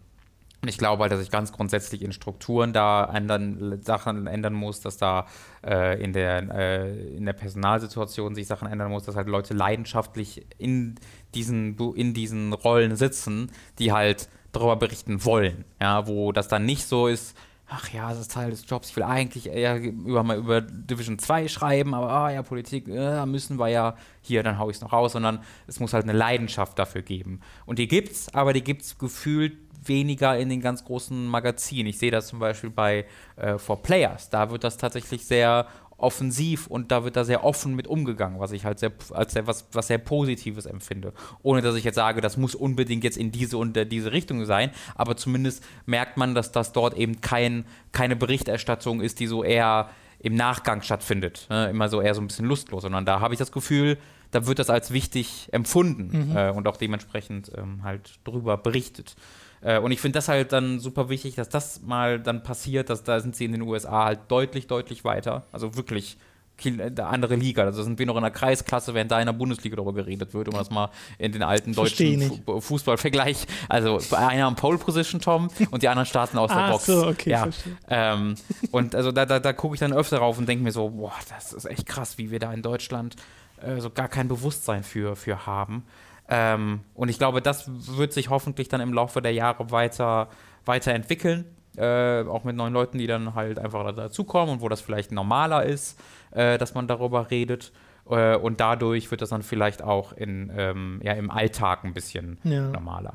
ich glaube halt, dass ich ganz grundsätzlich in Strukturen da ändern, Sachen ändern muss, dass da äh, in, der, äh, in der Personalsituation sich Sachen ändern muss, dass halt Leute leidenschaftlich in diesen, in diesen Rollen sitzen, die halt darüber berichten wollen. Ja, wo das dann nicht so ist, ach ja, das ist Teil des Jobs, ich will eigentlich eher über, mal über Division 2 schreiben, aber ah ja, Politik, äh, müssen wir ja hier, dann haue ich es noch raus, sondern es muss halt eine Leidenschaft dafür geben. Und die gibt's, aber die gibt's gefühlt weniger in den ganz großen Magazinen. Ich sehe das zum Beispiel bei äh, For Players. Da wird das tatsächlich sehr offensiv und da wird da sehr offen mit umgegangen, was ich halt sehr, als sehr, was, was sehr Positives empfinde. Ohne dass ich jetzt sage, das muss unbedingt jetzt in diese und diese Richtung sein, aber zumindest merkt man, dass das dort eben kein, keine Berichterstattung ist, die so eher im Nachgang stattfindet. Ne? Immer so eher so ein bisschen lustlos, sondern da habe ich das Gefühl, da wird das als wichtig empfunden mhm. äh, und auch dementsprechend ähm, halt drüber berichtet. Äh, und ich finde das halt dann super wichtig, dass das mal dann passiert, dass da sind sie in den USA halt deutlich, deutlich weiter. Also wirklich eine andere Liga. Also sind wir noch in der Kreisklasse, während da in der Bundesliga darüber geredet wird, um das mal in den alten deutschen Fu Fußballvergleich. Also einer am Pole Position Tom und die anderen starten aus der Box. So, okay, ja. Ähm, und also da, da, da gucke ich dann öfter rauf und denke mir so, boah, das ist echt krass, wie wir da in Deutschland äh, so gar kein Bewusstsein für, für haben. Ähm, und ich glaube, das wird sich hoffentlich dann im Laufe der Jahre weiter, weiterentwickeln. Äh, auch mit neuen Leuten, die dann halt einfach dazukommen und wo das vielleicht normaler ist, äh, dass man darüber redet. Äh, und dadurch wird das dann vielleicht auch in, ähm, ja, im Alltag ein bisschen ja. normaler.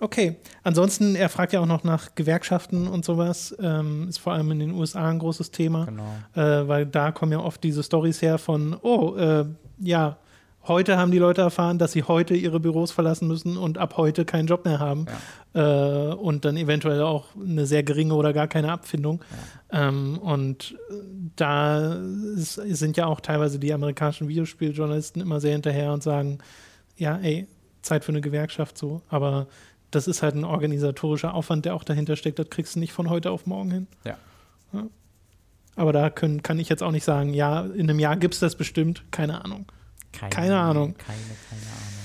Okay, ansonsten, er fragt ja auch noch nach Gewerkschaften und sowas. Ähm, ist vor allem in den USA ein großes Thema. Genau. Äh, weil da kommen ja oft diese Stories her von, oh, äh, ja, Heute haben die Leute erfahren, dass sie heute ihre Büros verlassen müssen und ab heute keinen Job mehr haben. Ja. Äh, und dann eventuell auch eine sehr geringe oder gar keine Abfindung. Ja. Ähm, und da ist, sind ja auch teilweise die amerikanischen Videospieljournalisten immer sehr hinterher und sagen, ja, ey, Zeit für eine Gewerkschaft so. Aber das ist halt ein organisatorischer Aufwand, der auch dahinter steckt. Das kriegst du nicht von heute auf morgen hin. Ja. ja. Aber da können, kann ich jetzt auch nicht sagen, ja, in einem Jahr gibt es das bestimmt. Keine Ahnung. Keine, keine Ahnung. Keine, keine Ahnung.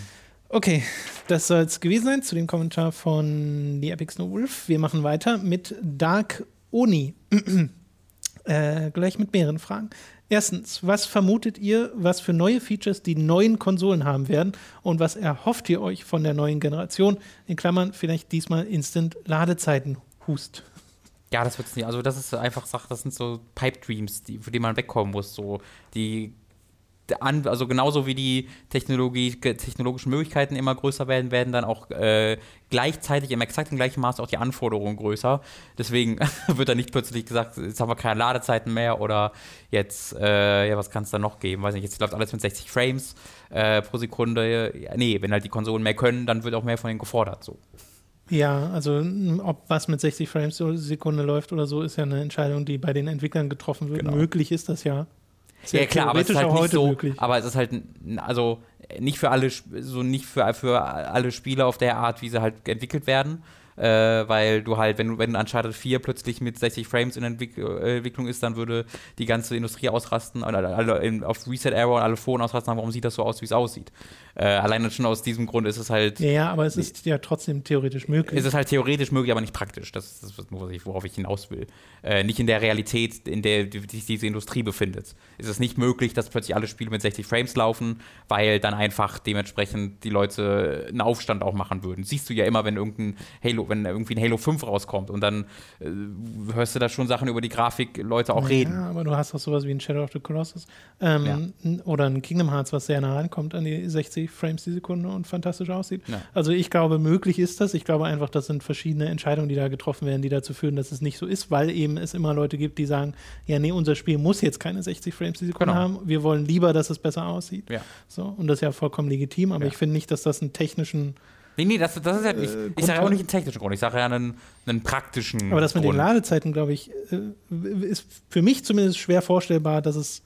Okay, das soll es gewesen sein zu dem Kommentar von The Epic Snow Wolf. Wir machen weiter mit Dark Oni. (clears throat) äh, gleich mit mehreren Fragen. Erstens, was vermutet ihr, was für neue Features die neuen Konsolen haben werden und was erhofft ihr euch von der neuen Generation? In Klammern vielleicht diesmal Instant Ladezeiten. Hust. Ja, das wird es nicht. Also das ist einfach Sache, das sind so Pipe Dreams, die, für die man wegkommen muss. So die an, also genauso wie die Technologie, technologischen Möglichkeiten immer größer werden, werden dann auch äh, gleichzeitig im exakten gleichen Maß auch die Anforderungen größer. Deswegen (laughs) wird dann nicht plötzlich gesagt, jetzt haben wir keine Ladezeiten mehr oder jetzt, äh, ja, was kann es da noch geben? Weiß nicht, jetzt läuft alles mit 60 Frames äh, pro Sekunde. Ja, nee, wenn halt die Konsolen mehr können, dann wird auch mehr von denen gefordert. So. Ja, also ob was mit 60 Frames pro Sekunde läuft oder so, ist ja eine Entscheidung, die bei den Entwicklern getroffen wird. Genau. Möglich ist das ja. Ja, klar, aber es ist halt nicht so, möglich. aber es ist halt, also nicht für alle, so nicht für, für alle Spiele auf der Art, wie sie halt entwickelt werden äh, weil du halt, wenn, wenn Uncharted 4 plötzlich mit 60 Frames in Entwick äh, Entwicklung ist, dann würde die ganze Industrie ausrasten, alle, alle auf Reset Error und alle Foren ausrasten, warum sieht das so aus, wie es aussieht. Äh, alleine schon aus diesem Grund ist es halt. Ja, aber es ist ja trotzdem theoretisch möglich. Es ist halt theoretisch möglich, aber nicht praktisch. Das ist das, worauf ich hinaus will. Äh, nicht in der Realität, in der sich diese Industrie befindet. Es ist nicht möglich, dass plötzlich alle Spiele mit 60 Frames laufen, weil dann einfach dementsprechend die Leute einen Aufstand auch machen würden. Siehst du ja immer, wenn irgendein Halo wenn irgendwie ein Halo 5 rauskommt und dann äh, hörst du da schon Sachen über die Grafik Leute auch ja, reden. Ja, aber du hast auch sowas wie ein Shadow of the Colossus ähm, ja. oder ein Kingdom Hearts, was sehr nah rankommt an die 60 60 Frames die Sekunde und fantastisch aussieht. Ja. Also ich glaube, möglich ist das. Ich glaube einfach, das sind verschiedene Entscheidungen, die da getroffen werden, die dazu führen, dass es nicht so ist, weil eben es immer Leute gibt, die sagen, ja, nee, unser Spiel muss jetzt keine 60 Frames die Sekunde genau. haben. Wir wollen lieber, dass es besser aussieht. Ja. So, und das ist ja vollkommen legitim, aber ja. ich finde nicht, dass das einen technischen Nee, nee, das, das ist ja, ich, äh, ich sage ja auch nicht einen technischen Grund, ich sage ja einen, einen praktischen Aber das mit Grund. den Ladezeiten, glaube ich, äh, ist für mich zumindest schwer vorstellbar, dass es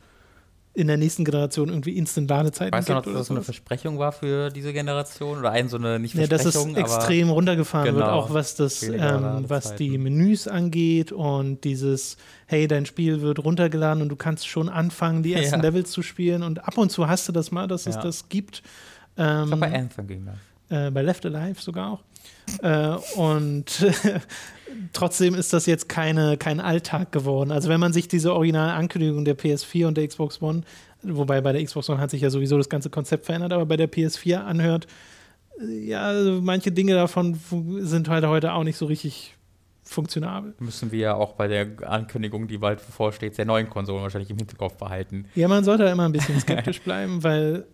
in der nächsten Generation irgendwie Instant-Ladezeiten weißt gibt. Weißt du noch, dass das so eine Versprechung war für diese Generation? Oder ein so eine nicht Versprechung, Ja, dass es extrem runtergefahren genau, wird, auch was, das, ähm, was die Menüs angeht und dieses, hey, dein Spiel wird runtergeladen und du kannst schon anfangen, die (laughs) ersten ja. Levels zu spielen. Und ab und zu hast du das mal, dass ja. es das gibt. Ähm, ich glaube, bei Anthem ging das. Äh, bei Left Alive sogar auch. Äh, und (laughs) trotzdem ist das jetzt keine, kein Alltag geworden. Also wenn man sich diese originale Ankündigung der PS4 und der Xbox One, wobei bei der Xbox One hat sich ja sowieso das ganze Konzept verändert, aber bei der PS4 anhört, ja, also manche Dinge davon sind halt heute auch nicht so richtig funktionabel. Müssen wir ja auch bei der Ankündigung, die bald bevorsteht, der neuen Konsolen wahrscheinlich im Hinterkopf behalten. Ja, man sollte immer ein bisschen skeptisch (laughs) bleiben, weil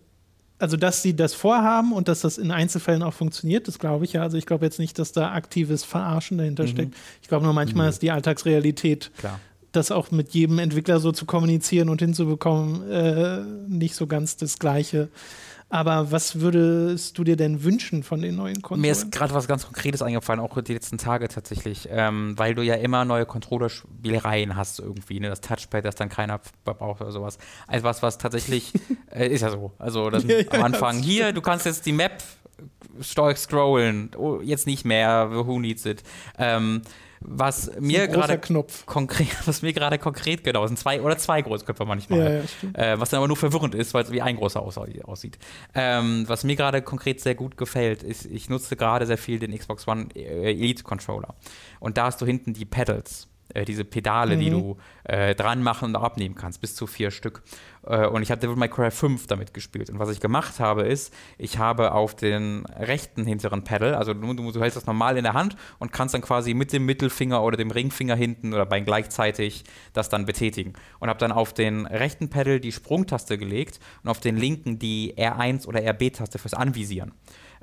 also dass sie das vorhaben und dass das in Einzelfällen auch funktioniert, das glaube ich ja. Also ich glaube jetzt nicht, dass da aktives Verarschen dahinter mhm. steckt. Ich glaube nur manchmal mhm. ist die Alltagsrealität, Klar. das auch mit jedem Entwickler so zu kommunizieren und hinzubekommen, äh, nicht so ganz das Gleiche. Aber was würdest du dir denn wünschen von den neuen Konsolen? Mir ist gerade was ganz Konkretes eingefallen, auch die letzten Tage tatsächlich, ähm, weil du ja immer neue Controller-Spielereien hast irgendwie, ne? das Touchpad, das dann keiner braucht oder sowas. Also was, was tatsächlich, (laughs) äh, ist ja so, also ja, ja, am Anfang, hier, du kannst jetzt die Map scrollen, oh, jetzt nicht mehr, who needs it. Ähm, was mir gerade konkret, (laughs) was mir gerade konkret genau sind zwei oder zwei Großköpfe manchmal, ja, ja, äh, was dann aber nur verwirrend ist, weil es wie ein großer aussieht. Ähm, was mir gerade konkret sehr gut gefällt, ist, ich nutze gerade sehr viel den Xbox One äh, Elite Controller. Und da hast du hinten die Pedals äh, diese Pedale, mhm. die du äh, dran machen und abnehmen kannst, bis zu vier Stück. Äh, und ich habe Devil May Cry 5 damit gespielt. Und was ich gemacht habe, ist, ich habe auf den rechten hinteren Pedal, also du, du, hältst das normal in der Hand und kannst dann quasi mit dem Mittelfinger oder dem Ringfinger hinten oder beiden gleichzeitig das dann betätigen. Und habe dann auf den rechten Pedal die Sprungtaste gelegt und auf den linken die R1 oder RB-Taste fürs Anvisieren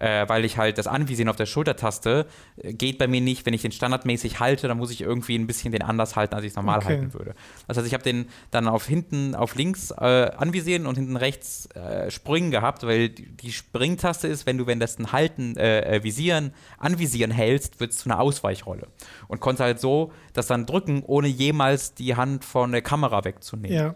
äh, weil ich halt das Anvisieren auf der Schultertaste äh, geht bei mir nicht, wenn ich den standardmäßig halte, dann muss ich irgendwie ein bisschen den anders halten, als ich es normal okay. halten würde. Das heißt, ich habe den dann auf hinten, auf links äh, anvisieren und hinten rechts äh, springen gehabt, weil die Springtaste ist, wenn du währenddessen halten, äh, äh, visieren, anvisieren hältst, wird es zu einer Ausweichrolle. Und konnte halt so das dann drücken, ohne jemals die Hand von der Kamera wegzunehmen. Ja.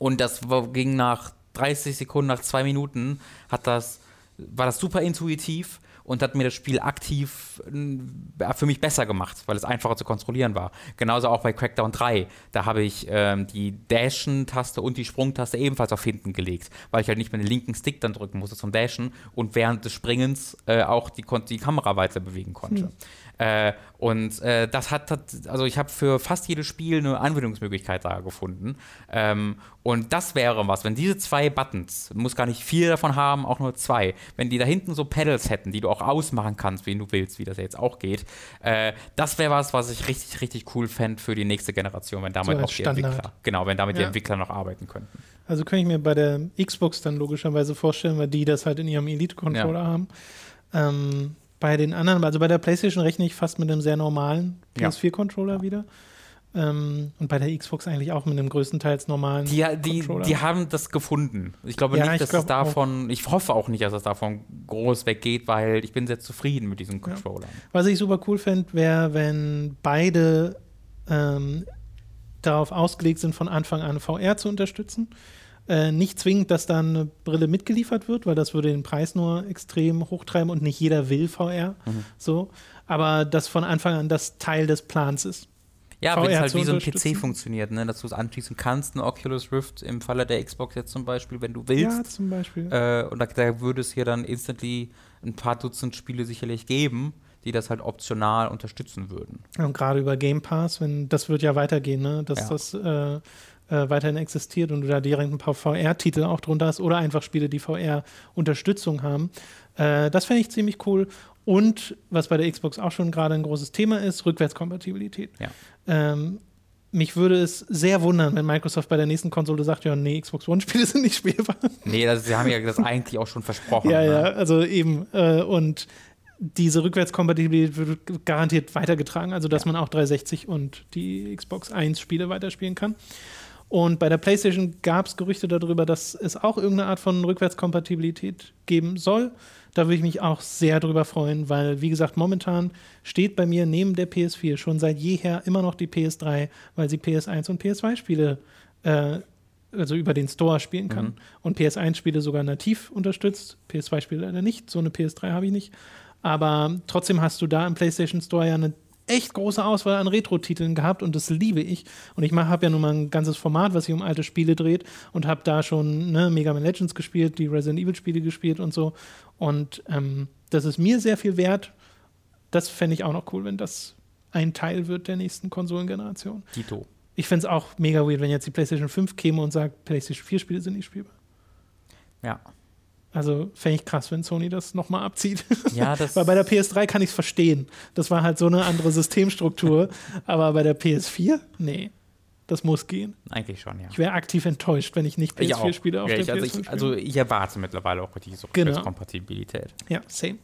Und das ging nach 30 Sekunden, nach zwei Minuten, hat das war das super intuitiv und hat mir das Spiel aktiv für mich besser gemacht, weil es einfacher zu kontrollieren war. Genauso auch bei Crackdown 3. Da habe ich ähm, die Dashen-Taste und die Sprungtaste ebenfalls auf hinten gelegt, weil ich halt nicht mehr den linken Stick dann drücken musste zum Dashen und während des Springens äh, auch die, die Kamera weiter bewegen konnte. Hm. Äh, und äh, das hat, also ich habe für fast jedes Spiel eine Anwendungsmöglichkeit da gefunden. Ähm, und das wäre was, wenn diese zwei Buttons, muss gar nicht vier davon haben, auch nur zwei, wenn die da hinten so Pedals hätten, die du auch ausmachen kannst, wen du willst, wie das ja jetzt auch geht, äh, das wäre was, was ich richtig, richtig cool fände für die nächste Generation, wenn damit so auch die Standard. Entwickler, genau, wenn damit ja. die Entwickler noch arbeiten könnten. Also kann ich mir bei der Xbox dann logischerweise vorstellen, weil die das halt in ihrem Elite-Controller ja. haben. Ähm, bei den anderen, also bei der PlayStation rechne ich fast mit einem sehr normalen PS4-Controller ja. wieder. Ähm, und bei der Xbox eigentlich auch mit einem größtenteils normalen die, die, Controller. Die haben das gefunden. Ich glaube ja, nicht, dass es davon, auch. ich hoffe auch nicht, dass es davon groß weggeht, weil ich bin sehr zufrieden mit diesem Controller. Ja. Was ich super cool fände, wäre, wenn beide ähm, darauf ausgelegt sind, von Anfang an VR zu unterstützen. Äh, nicht zwingend, dass da eine Brille mitgeliefert wird, weil das würde den Preis nur extrem hochtreiben und nicht jeder will VR. Mhm. So. Aber dass von Anfang an das Teil des Plans ist. Ja, wenn es halt wie so ein PC funktioniert, ne? dass du es anschließen kannst, eine Oculus Rift im Falle der Xbox jetzt zum Beispiel, wenn du willst. Ja, zum Beispiel. Äh, und da, da würde es hier dann instantly ein paar Dutzend Spiele sicherlich geben, die das halt optional unterstützen würden. Und gerade über Game Pass, wenn das wird ja weitergehen, ne? dass ja. das äh, äh, weiterhin existiert und du da direkt ein paar VR-Titel auch drunter hast oder einfach Spiele, die VR-Unterstützung haben. Äh, das fände ich ziemlich cool. Und was bei der Xbox auch schon gerade ein großes Thema ist, Rückwärtskompatibilität. Ja. Ähm, mich würde es sehr wundern, wenn Microsoft bei der nächsten Konsole sagt, ja, nee, Xbox One-Spiele (laughs) sind nicht spielbar. Nee, das, sie haben ja das eigentlich auch schon versprochen. ja, ne? ja, also eben. Äh, und diese Rückwärtskompatibilität wird garantiert weitergetragen, also dass ja. man auch 360 und die Xbox 1 Spiele weiterspielen kann. Und bei der PlayStation gab es Gerüchte darüber, dass es auch irgendeine Art von Rückwärtskompatibilität geben soll. Da würde ich mich auch sehr drüber freuen, weil, wie gesagt, momentan steht bei mir neben der PS4 schon seit jeher immer noch die PS3, weil sie PS1 und PS2-Spiele äh, also über den Store spielen kann. Mhm. Und PS1-Spiele sogar nativ unterstützt, PS2-Spiele leider nicht. So eine PS3 habe ich nicht. Aber trotzdem hast du da im PlayStation Store ja eine echt große Auswahl an Retro-Titeln gehabt und das liebe ich. Und ich habe ja nun mal ein ganzes Format, was sich um alte Spiele dreht und habe da schon ne, Mega Man Legends gespielt, die Resident Evil-Spiele gespielt und so. Und ähm, das ist mir sehr viel wert. Das fände ich auch noch cool, wenn das ein Teil wird der nächsten Konsolengeneration. Tito. Ich fände es auch mega weird, wenn jetzt die PlayStation 5 käme und sagt, PlayStation 4 Spiele sind nicht spielbar. Ja. Also fände ich krass, wenn Sony das nochmal abzieht. (laughs) Ja, das (laughs) Weil bei der PS3 kann ich es verstehen. Das war halt so eine andere Systemstruktur. (laughs) aber bei der PS4, nee. Das muss gehen. Eigentlich schon, ja. Ich wäre aktiv enttäuscht, wenn ich nicht PS4-Spiele auf ja, der ich, also PS5 ich, Also ich erwarte mittlerweile auch die so genau. Kompatibilität. Ja, same.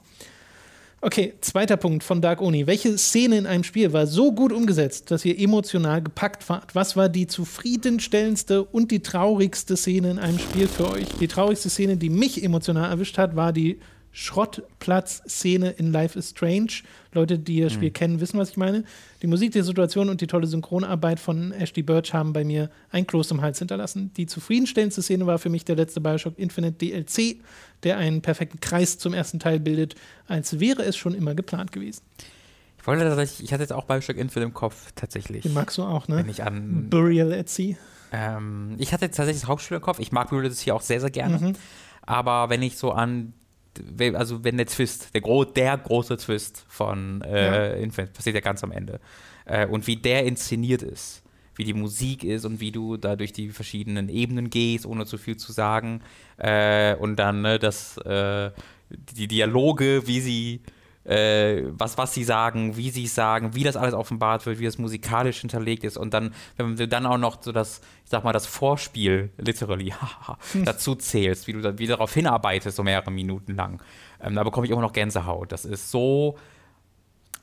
Okay, zweiter Punkt von Dark Oni. Welche Szene in einem Spiel war so gut umgesetzt, dass ihr emotional gepackt wart? Was war die zufriedenstellendste und die traurigste Szene in einem Spiel für euch? Die traurigste Szene, die mich emotional erwischt hat, war die Schrottplatz-Szene in Life is Strange. Leute, die das Spiel mhm. kennen, wissen, was ich meine. Die Musik, die Situation und die tolle Synchronarbeit von Ashley Birch haben bei mir ein Kloß im Hals hinterlassen. Die zufriedenstellendste Szene war für mich der letzte Bioshock Infinite DLC, der einen perfekten Kreis zum ersten Teil bildet, als wäre es schon immer geplant gewesen. Ich wollte tatsächlich, ich hatte jetzt auch Bioshock Infinite im Kopf, tatsächlich. Den magst du auch, ne? Wenn ich an. Burial at Sea. Ähm, ich hatte jetzt tatsächlich das Hauptspiel im Kopf. Ich mag Burial at Sea auch sehr, sehr gerne. Mhm. Aber wenn ich so an also wenn der Twist, der, gro der große Twist von äh, ja. Infinite passiert ja ganz am Ende. Äh, und wie der inszeniert ist, wie die Musik ist und wie du da durch die verschiedenen Ebenen gehst, ohne zu viel zu sagen. Äh, und dann ne, das, äh, die Dialoge, wie sie äh, was, was sie sagen, wie sie es sagen, wie das alles offenbart wird, wie das musikalisch hinterlegt ist und dann, wenn du dann auch noch so das, ich sag mal, das Vorspiel, literally, (laughs) hm. dazu zählst, wie du da, wie darauf hinarbeitest, so mehrere Minuten lang, ähm, da bekomme ich immer noch Gänsehaut. Das ist so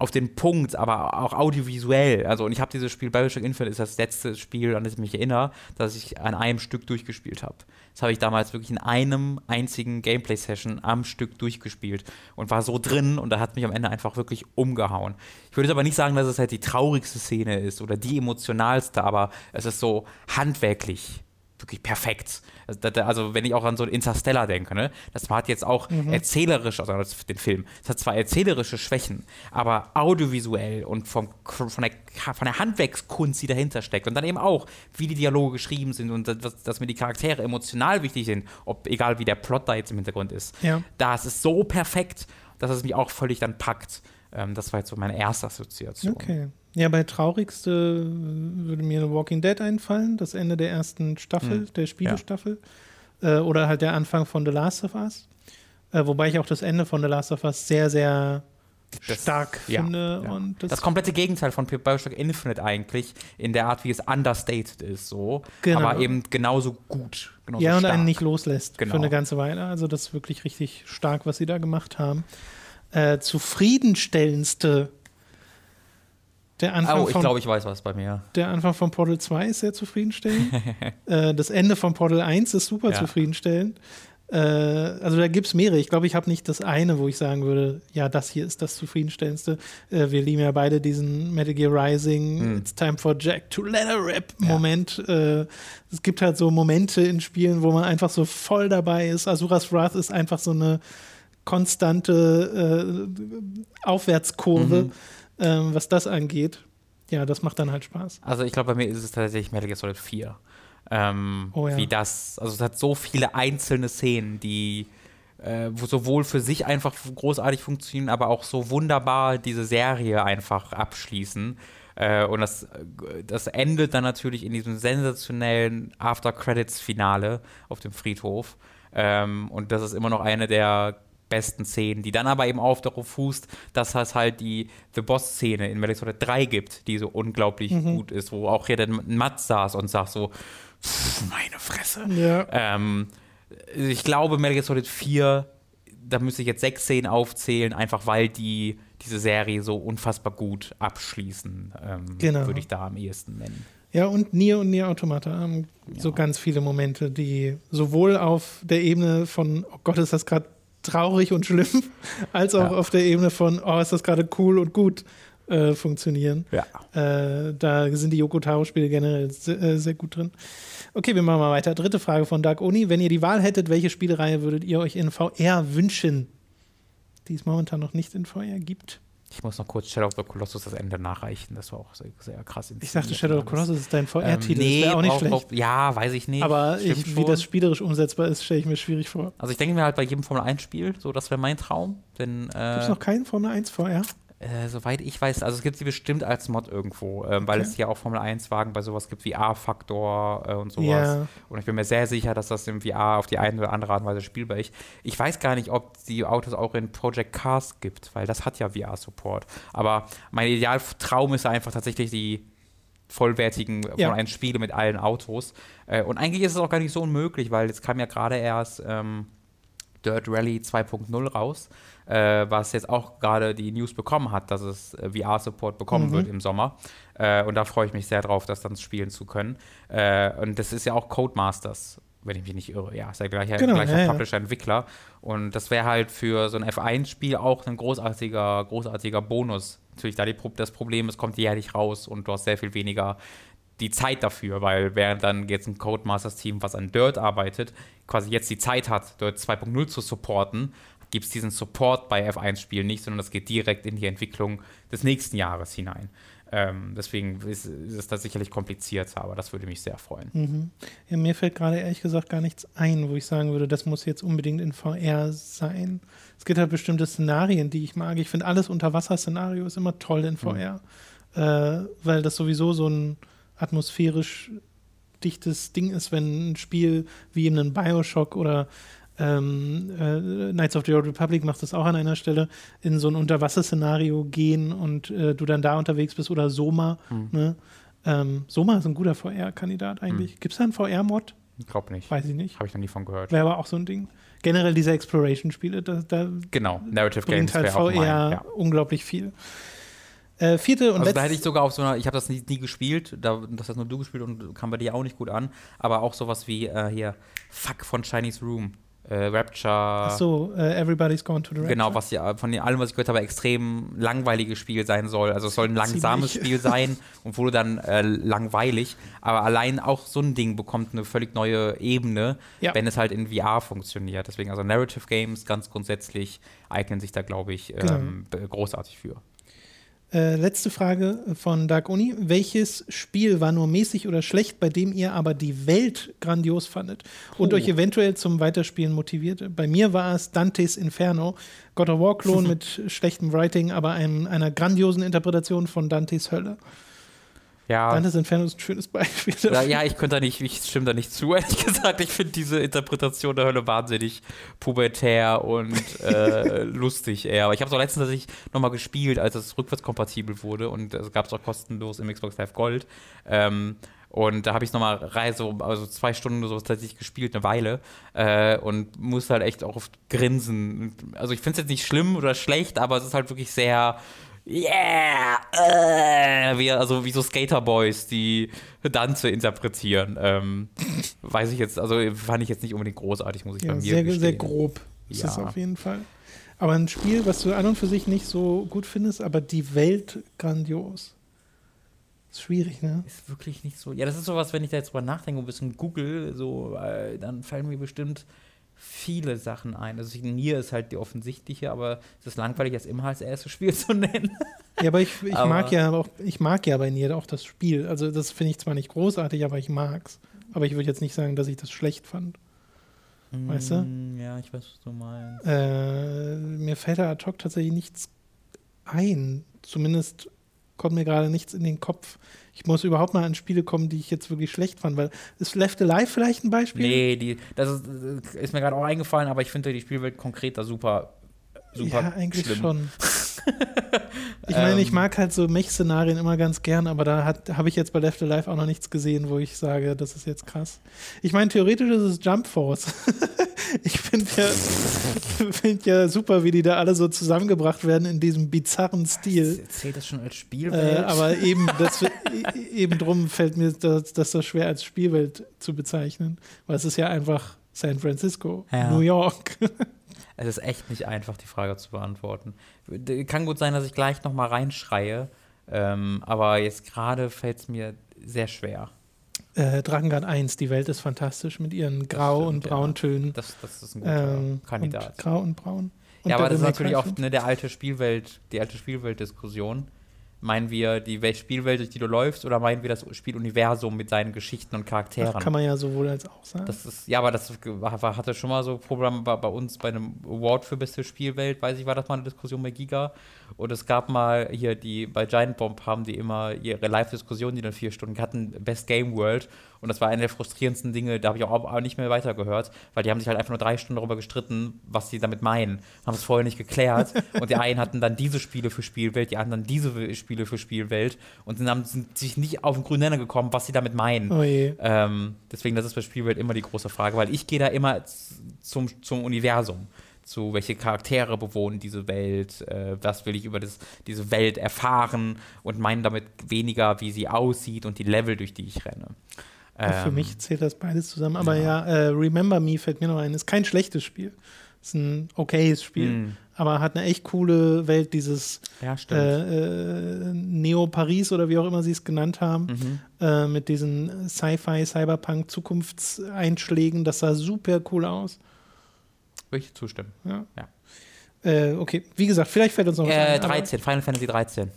auf den Punkt, aber auch audiovisuell. Also, und ich habe dieses Spiel Bioshock Infinite ist das letzte Spiel, an das ich mich erinnere, dass ich an einem Stück durchgespielt habe. Das habe ich damals wirklich in einem einzigen Gameplay-Session am Stück durchgespielt und war so drin und da hat mich am Ende einfach wirklich umgehauen. Ich würde jetzt aber nicht sagen, dass es halt die traurigste Szene ist oder die emotionalste, aber es ist so handwerklich wirklich perfekt. Also, also, wenn ich auch an so Interstellar denke, ne, das hat jetzt auch mhm. erzählerisch, also den Film, es hat zwar erzählerische Schwächen, aber audiovisuell und vom, von, der, von der Handwerkskunst, die dahinter steckt und dann eben auch, wie die Dialoge geschrieben sind und dass, dass mir die Charaktere emotional wichtig sind, ob egal wie der Plot da jetzt im Hintergrund ist. Ja. Das ist so perfekt, dass es mich auch völlig dann packt. Ähm, das war jetzt so meine erste Assoziation. Okay. Ja, bei traurigste würde mir Walking Dead einfallen, das Ende der ersten Staffel, mhm. der Spielestaffel. Ja. Äh, oder halt der Anfang von The Last of Us. Äh, wobei ich auch das Ende von The Last of Us sehr, sehr das, stark ja, finde. Ja. Und das, das, komplette Gegenteil von Bioshock Infinite eigentlich, in der Art, wie es understated ist, so. Genau. Aber eben genauso gut. Genauso ja, und stark. einen nicht loslässt genau. für eine ganze Weile. Also das ist wirklich richtig stark, was sie da gemacht haben. Äh, zufriedenstellendste der Anfang oh, ich glaube, ich weiß was bei mir. Der Anfang von Portal 2 ist sehr zufriedenstellend. (laughs) äh, das Ende von Portal 1 ist super ja. zufriedenstellend. Äh, also da gibt es mehrere. Ich glaube, ich habe nicht das eine, wo ich sagen würde, ja, das hier ist das zufriedenstellendste. Äh, wir lieben ja beide diesen Metal Gear Rising, hm. It's time for Jack to let a rip Moment. Ja. Es gibt halt so Momente in Spielen, wo man einfach so voll dabei ist. Asuras Wrath ist einfach so eine konstante Aufwärtskurve. Mhm ähm, was das angeht. Ja, das macht dann halt Spaß. Also ich glaube, bei mir ist es tatsächlich Metal Gear Solid 4. Ähm, oh, ja. Wie das, also es hat so viele einzelne Szenen, die äh, sowohl für sich einfach großartig funktionieren, aber auch so wunderbar diese Serie einfach abschließen. Äh, und das, das endet dann natürlich in diesem sensationellen After-Credits-Finale auf dem Friedhof. Ähm, und das ist immer noch eine der besten Szenen, die dann aber eben auch darauf fußt, dass es halt die The Boss-Szene in Metal Solid 3 gibt, die so unglaublich mhm. gut ist, wo auch hier der Matt saß und sagt so, meine Fresse. Ja. Ähm, ich glaube, Metal Gear Solid 4, da müsste ich jetzt sechs Szenen aufzählen, einfach weil die diese Serie so unfassbar gut abschließen, ähm, genau. würde ich da am ehesten nennen. Ja, und Nier und Nier Automata haben ja. so ganz viele Momente, die sowohl auf der Ebene von, oh Gott, ist das gerade traurig und schlimm, (laughs) als auch ja. auf der Ebene von, oh, ist das gerade cool und gut äh, funktionieren. Ja. Äh, da sind die Yoko Taro-Spiele generell sehr, äh, sehr, gut drin. Okay, wir machen mal weiter. Dritte Frage von Dark Oni. Wenn ihr die Wahl hättet, welche Spielereihe würdet ihr euch in VR wünschen? Die es momentan noch nicht in VR gibt. Ich muss noch kurz Shadow of the Colossus das Ende nachreichen. Das war auch sehr, sehr krass. Ich dachte, Shadow of the Colossus ist dein VR-Titel. Ähm, nee, auch nicht auch, schlecht. Auch, ja, weiß ich nicht. Aber ich, wie das spielerisch umsetzbar ist, stelle ich mir schwierig vor. Also ich denke mir halt bei jedem Formel 1-Spiel, so das wäre mein Traum. äh, Gibt es noch keinen Formel 1 VR? Äh, soweit ich weiß, also es gibt sie bestimmt als Mod irgendwo, ähm, weil es ja auch Formel 1-Wagen bei sowas gibt wie A-Faktor äh, und sowas. Yeah. Und ich bin mir sehr sicher, dass das im VR auf die eine oder andere Art und Weise spielbar ist. Ich weiß gar nicht, ob die Autos auch in Project Cars gibt, weil das hat ja VR-Support. Aber mein Idealtraum ist einfach tatsächlich die vollwertigen ja. Formel 1-Spiele mit allen Autos. Äh, und eigentlich ist es auch gar nicht so unmöglich, weil jetzt kam ja gerade erst ähm, Dirt Rally 2.0 raus äh, was jetzt auch gerade die News bekommen hat, dass es äh, VR-Support bekommen mhm. wird im Sommer. Äh, und da freue ich mich sehr drauf, das dann spielen zu können. Äh, und das ist ja auch Codemasters wenn ich mich nicht irre. Ja, ist ja gleicher, genau, gleicher ja, Publisher, ja. Entwickler. Und das wäre halt für so ein F1-Spiel auch ein großartiger, großartiger Bonus. Natürlich da die, das Problem, es kommt jährlich raus und du hast sehr viel weniger die Zeit dafür, weil während dann jetzt ein Codemasters-Team, was an Dirt arbeitet, quasi jetzt die Zeit hat, Dirt 2.0 zu supporten, gibt es diesen Support bei F1-Spielen nicht, sondern das geht direkt in die Entwicklung des nächsten Jahres hinein. Ähm, deswegen ist, ist, es da sicherlich komplizierter, aber das würde mich sehr freuen. Mhm. Ja, mir fällt gerade ehrlich gesagt gar nichts ein, wo ich sagen würde, das muss jetzt unbedingt in VR sein. Es gibt halt bestimmte Szenarien, die ich mag. Ich finde alles Unterwasser-Szenario ist immer toll in VR, mhm. äh, weil das sowieso so ein atmosphärisch dichtes Ding ist, wenn ein Spiel wie eben ein Bioshock oder ähm, äh, Knights of the Old Republic macht das auch an einer Stelle, in so ein Unterwasserszenario gehen und äh, du dann da unterwegs bist oder Soma. Hm. Ne? Ähm, Soma ist ein guter VR-Kandidat eigentlich. Hm. Gibt es da einen VR-Mod? Ich glaube nicht. Weiß ich nicht. Habe ich noch nie von gehört. Wäre aber auch so ein Ding. Generell diese Exploration-Spiele, da, da genau, Narrative Games halt VR ja. unglaublich viel. Äh, vierte und also da hätte ich sogar auf so einer, ich habe das nie, nie, gespielt, da, das hast nur du gespielt und kam bei dir auch nicht gut an, aber auch sowas wie äh, hier Fuck von Chinese Room äh, Rapture. Ach so, uh, Everybody's Gone to the Rapture. Genau, was ja von allem, was ich gehört habe, extrem langweiliges Spiel sein soll. Also es soll ein langsames Spiel (laughs) sein und wurde dann äh, langweilig. Aber allein auch so ein Ding bekommt eine völlig neue Ebene, ja. wenn es halt in VR funktioniert. Deswegen, also Narrative Games ganz grundsätzlich eignen sich da, glaube ich, ähm, genau. großartig für. Äh, letzte Frage von Dark Uni. Welches Spiel war nur mäßig oder schlecht, bei dem ihr aber die Welt grandios fandet und oh. euch eventuell zum Weiterspielen motivierte? Bei mir war es Dantes Inferno, God of War-Klon (laughs) mit schlechtem Writing, aber einem, einer grandiosen Interpretation von Dantes Hölle. Ja. Dantes Inferno ist ein schönes Beispiel. Ja, ja, ich könnte da nicht, ich stimme da nicht zu, ehrlich (laughs) gesagt. Ich finde diese Interpretation der Hölle wahnsinnig pubertär und äh, (laughs) lustig eher. Aber ich habe es auch letztens tatsächlich nochmal gespielt, als es rückwärtskompatibel wurde und es gab es auch kostenlos im Xbox Live Gold. Ähm, und da habe ich nochmal Reise, also zwei Stunden so tatsächlich gespielt, eine Weile. Äh, und musste halt echt auch oft grinsen. Also ich finde es jetzt nicht schlimm oder schlecht, aber es ist halt wirklich sehr yeah, äh, wie, also wie so Skaterboys, die Danze interpretieren. Ähm, weiß ich jetzt, also fand ich jetzt nicht unbedingt großartig, muss ich ja, bei mir sehr, gestehen. Sehr grob ist ja. es auf jeden Fall. Aber ein Spiel, was du an und für sich nicht so gut findest, aber die Welt grandios. Ist schwierig, ne? Ist wirklich nicht so. Ja, das ist sowas, wenn ich da jetzt drüber nachdenke und ein bisschen google, so, äh, dann fallen mir bestimmt viele Sachen ein. Also Nier ist halt die offensichtliche, aber es ist langweilig, das immer als erstes Spiel (laughs) zu nennen. Ja, aber ich, ich aber mag ja auch, ich mag ja bei Nier auch das Spiel. Also das finde ich zwar nicht großartig, aber ich mag's. Aber ich würde jetzt nicht sagen, dass ich das schlecht fand. Weißt du? Mm, ja, ich weiß, was du meinst. Äh, mir fällt da ad hoc tatsächlich nichts ein. Zumindest kommt mir gerade nichts in den Kopf. Ich muss überhaupt mal an Spiele kommen, die ich jetzt wirklich schlecht fand, weil ist Left Alive vielleicht ein Beispiel? Nee, die, das ist, ist mir gerade auch eingefallen, aber ich finde die Spielwelt konkret da super super Ja, eigentlich schlimm. schon. (laughs) (laughs) Ich meine, ich Ähm. mag halt so Mech-Szenarien immer ganz gern, aber da habe ich jetzt bei Left Alive auch noch nichts gesehen, wo ich sage, das ist jetzt krass. Ich meine, theoretisch ist es Jump Force. (laughs) ich finde ja, (laughs) find ja super, wie die da alle so zusammengebracht werden in diesem bizarren Stil. Zählt das schon als Äh, Spielwelt? aber eben, das, eben drum fällt mir das, das so schwer als Spielwelt zu bezeichnen, weil es ist ja einfach San Francisco, Ja. New York. Es ist echt nicht einfach, die Frage zu beantworten. Kann gut sein, dass ich gleich noch mal reinschreie, ähm, aber jetzt gerade fällt es mir sehr schwer. äh, Drakengard 1, die Welt ist fantastisch mit ihren Grau- stimmt, und ja. Brauntönen. Das, das ist ein guter Ähm, Kandidat. Und Grau und Braun. Und ja, aber das ist natürlich oft ne, der alte Spielwelt, die alte Spielwelt-Diskussion. Meinen wir die Wel- Spielwelt, durch die du läufst, oder meinen wir das Spieluniversum mit seinen Geschichten und Charakteren? Ach, kann man ja sowohl als auch sagen. Das ist, ja, aber das hatte schon mal so Probleme bei, bei uns bei einem Award für beste Spielwelt, weiß ich, war das mal eine Diskussion bei Giga. Und es gab mal hier die, bei Giant Bomb haben die immer ihre Live-Diskussion, die dann vier Stunden hatten, Best Game World. Und das war eine der frustrierendsten Dinge, da habe ich auch, nicht mehr weitergehört, weil die haben sich halt einfach nur drei Stunden darüber gestritten, was sie damit meinen. Haben es vorher nicht geklärt. und die einen hatten dann diese Spiele für Spielwelt, die anderen diese Spiele für Spielwelt und sind, haben, sind sich nicht auf den grünen Nenner gekommen, was sie damit meinen. oh. Ähm, deswegen, das ist bei Spielwelt immer die große Frage, weil ich gehe da immer zum, zum Universum. Zu welche Charaktere bewohnen diese Welt, äh, was will ich über das, diese Welt erfahren und meine damit weniger, wie sie aussieht und die Level, durch die ich renne. Für Ähm, mich zählt das beides zusammen. Aber ja, äh, Remember Me fällt mir noch ein. Ist kein schlechtes Spiel. Ist ein okayes Spiel. mh, Aber hat eine echt coole Welt, dieses Ja, äh, äh, Neo-Paris oder wie auch immer sie es genannt haben. mhm. Äh, mit diesen Sci-Fi, Cyberpunk-Zukunftseinschlägen. Das sah super cool aus. Würde ich zustimmen. Ja. Ja. Äh, okay, wie gesagt, vielleicht fällt uns noch was Äh, ein. aber- 13, Final Fantasy 13.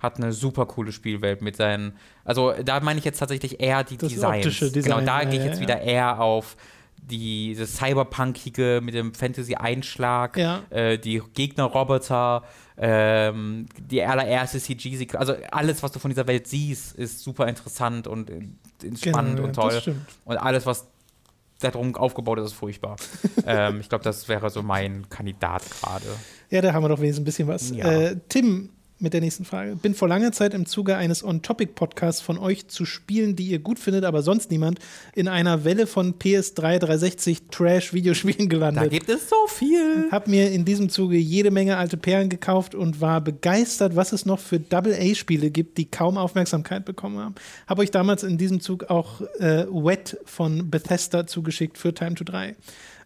Hat eine super coole Spielwelt mit seinen. Also, da meine ich jetzt tatsächlich eher die Das Designs. optische Design, genau, da ja, gehe ich ja, jetzt ja. wieder eher auf die, dieses Cyberpunkige mit dem Fantasy-Einschlag, Ja. äh, die Gegnerroboter, ähm, die allererste CG-Sequenz. Also, alles, was du von dieser Welt siehst, ist super interessant und äh, spannend Genau, und ja, toll. Das. Und alles, was darum aufgebaut ist, ist furchtbar. (laughs) ähm, ich glaube, das wäre so mein Kandidat gerade. Ja, da haben wir doch wenigstens ein bisschen was. Ja. Äh, Tim mit der nächsten Frage. Bin vor langer Zeit im Zuge eines On-Topic-Podcasts von euch zu Spielen, die ihr gut findet, aber sonst niemand, in einer Welle von PS3 360 Trash-Videospielen Da gelandet. gibt es so viel. Hab mir in diesem Zuge jede Menge alte Perlen gekauft und war begeistert, was es noch für Double-A-Spiele gibt, die kaum Aufmerksamkeit bekommen haben. Hab euch damals in diesem Zug auch äh, Wet von Bethesda zugeschickt für Time to 3.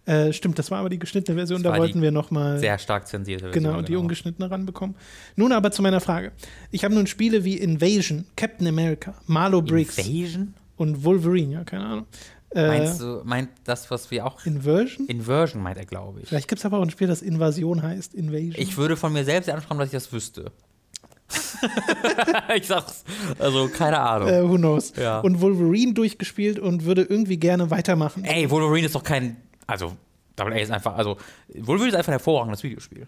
Äh, stimmt, das war aber die geschnittene Version, da wollten wir noch mal Sehr stark zensierte Version. Genau, die ungeschnittene ranbekommen. Nun aber zu meiner Frage. Ich habe nun Spiele wie Invasion, Captain America, Marlo Briggs Invasion? und Wolverine, ja, keine Ahnung. Äh, Meinst du, meint das, was wir auch. Inversion? Inversion meint er, glaube ich. Vielleicht gibt es aber auch ein Spiel, das Invasion heißt. Invasion. Ich würde von mir selbst anschreiben, dass ich das wüsste. (laughs) ich sag's. Also, keine Ahnung. äh, who knows? Ja. Und Wolverine durchgespielt und würde irgendwie gerne weitermachen. Ey, Wolverine ist doch kein. Also, Double A ist einfach. Also, Wolverine ist einfach ein hervorragendes Videospiel.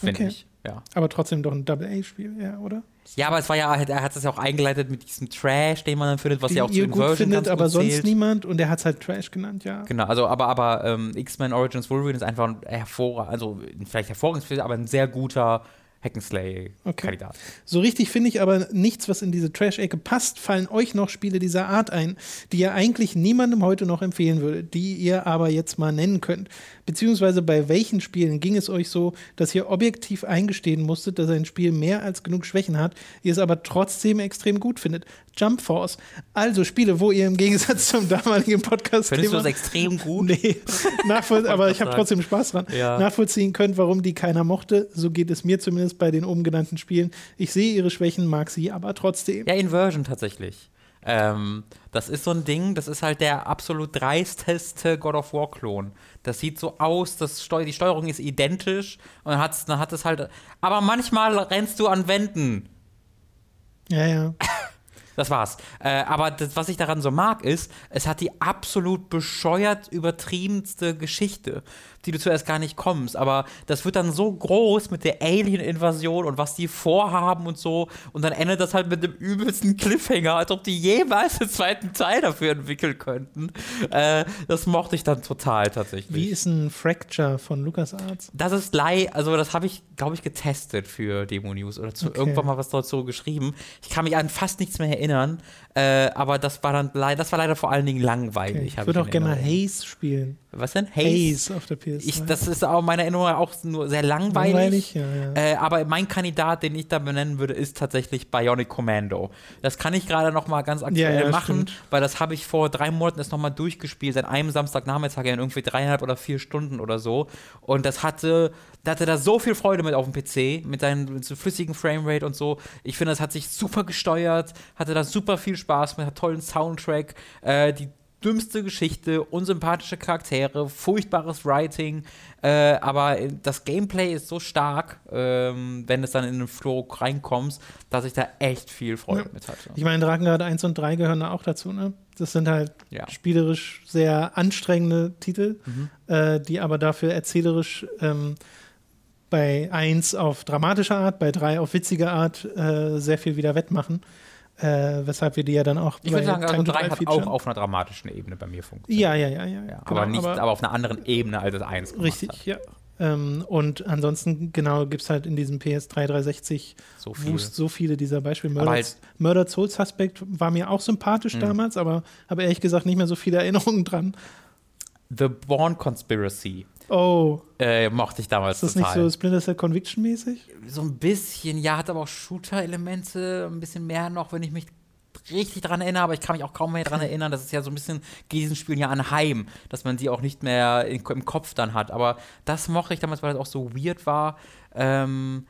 Finde Okay. ich. Ja. Aber trotzdem doch ein Double-A-Spiel, ja, oder? ja, aber es war ja, er hat es ja auch eingeleitet mit diesem Trash, den man dann findet, was ja auch zu ihr gut Inversion findet, ganz aber gut sonst zählt. niemand. Und er hat es halt Trash genannt, ja. Genau, also aber, aber ähm, X-Men Origins Wolverine ist einfach ein hervorragend, also vielleicht hervorragend, aber ein sehr guter Hack'n'Slay-Kandidat. So richtig finde ich aber nichts, was in diese Trash-Ecke passt. Fallen euch noch Spiele dieser Art ein, die ihr eigentlich niemandem heute noch empfehlen würdet, die ihr aber jetzt mal nennen könnt? Beziehungsweise bei welchen Spielen ging es euch so, dass ihr objektiv eingestehen musstet, dass ein Spiel mehr als genug Schwächen hat, ihr es aber trotzdem extrem gut findet? Jump Force. Also Spiele, wo ihr im Gegensatz zum damaligen Podcast Findest du das extrem gut? Nee, nachvoll aber ich habe trotzdem Spaß dran. Ja. Nachvollziehen könnt, warum die keiner mochte. So geht es mir zumindest bei den oben genannten Spielen. Ich sehe ihre Schwächen, mag sie aber trotzdem. Ja, Inversion tatsächlich. Ähm, das ist so ein Ding, das ist halt der absolut dreisteste God of War-Klon. Das sieht so aus, das Steu die Steuerung ist identisch und dann, hat's, dann hat es halt. Aber manchmal rennst du an Wänden. Ja, ja. (coughs) Das war's. Äh, aber das, was ich daran so mag, ist, es hat die absolut bescheuert übertriebenste Geschichte. Die du zuerst gar nicht kommst. Aber das wird dann so groß mit der Alien-Invasion und was die vorhaben und so. Und dann endet das halt mit dem übelsten Cliffhanger, als ob die jemals einen zweiten Teil dafür entwickeln könnten. Äh, das mochte ich dann total tatsächlich. Wie ist ein Fracture von LucasArts? Das ist Lei, also das habe ich, glaube ich, getestet für Demo News oder zu, okay. irgendwann mal was dazu geschrieben. Ich kann mich an fast nichts mehr erinnern, äh, aber das war dann das war leider vor allen Dingen langweilig. Okay. Ich würde auch gerne mal Haze spielen. Was denn? Haze, Haze auf der PS2. Ich, das ist auch meine Erinnerung auch nur sehr langweilig. langweilig ja, ja. Äh, aber mein Kandidat, den ich da benennen würde, ist tatsächlich Bionic Commando. Das kann ich gerade noch mal ganz aktuell ja, machen, stimmt. weil das habe ich vor drei Monaten erst noch mal durchgespielt, seit einem Samstagnachmittag in irgendwie dreieinhalb oder vier Stunden oder so. Und das hatte, da hatte da so viel Freude mit auf dem PC, mit seinem flüssigen Framerate und so. Ich finde, das hat sich super gesteuert, hatte da super viel Spaß mit, hat tollen Soundtrack. Äh, die dümmste Geschichte, unsympathische Charaktere, furchtbares Writing, äh, aber das Gameplay ist so stark, ähm, wenn es dann in den Flow reinkommst, dass ich da echt viel Freude ja. mit hatte. Ich meine, Drakengard 1 und 3 gehören da auch dazu, ne? Das sind halt ja. spielerisch sehr anstrengende Titel, mhm. äh, die aber dafür erzählerisch ähm, bei 1 auf dramatische Art, bei 3 auf witzige Art äh, sehr viel wieder wettmachen. Äh, weshalb wir die ja dann auch. Ich würde sagen, also 3 hat auch auf einer dramatischen Ebene bei mir funktioniert. Ja, ja, ja. ja, ja genau, aber, nicht, aber, aber, auf einer anderen Ebene als das 1. Richtig, hat. ja. Ähm, und ansonsten, genau, gibt es halt in diesem PS3 360 so, viel. so viele dieser Beispiele. Murder, halt Murder Soul Suspect war mir auch sympathisch mh. damals, aber habe ehrlich gesagt nicht mehr so viele Erinnerungen dran. The Born Conspiracy Oh. Äh, mochte ich damals Ist das total. nicht so Splinter Cell Conviction-mäßig? So ein bisschen, ja, hat aber auch Shooter-Elemente, ein bisschen mehr noch, wenn ich mich richtig dran erinnere, aber ich kann mich auch kaum mehr dran (laughs) erinnern. Das ist ja so ein bisschen, geht diesen Spielen ja anheim, dass man die auch nicht mehr in, im Kopf dann hat. Aber das mochte ich damals, weil das auch so weird war. Ähm,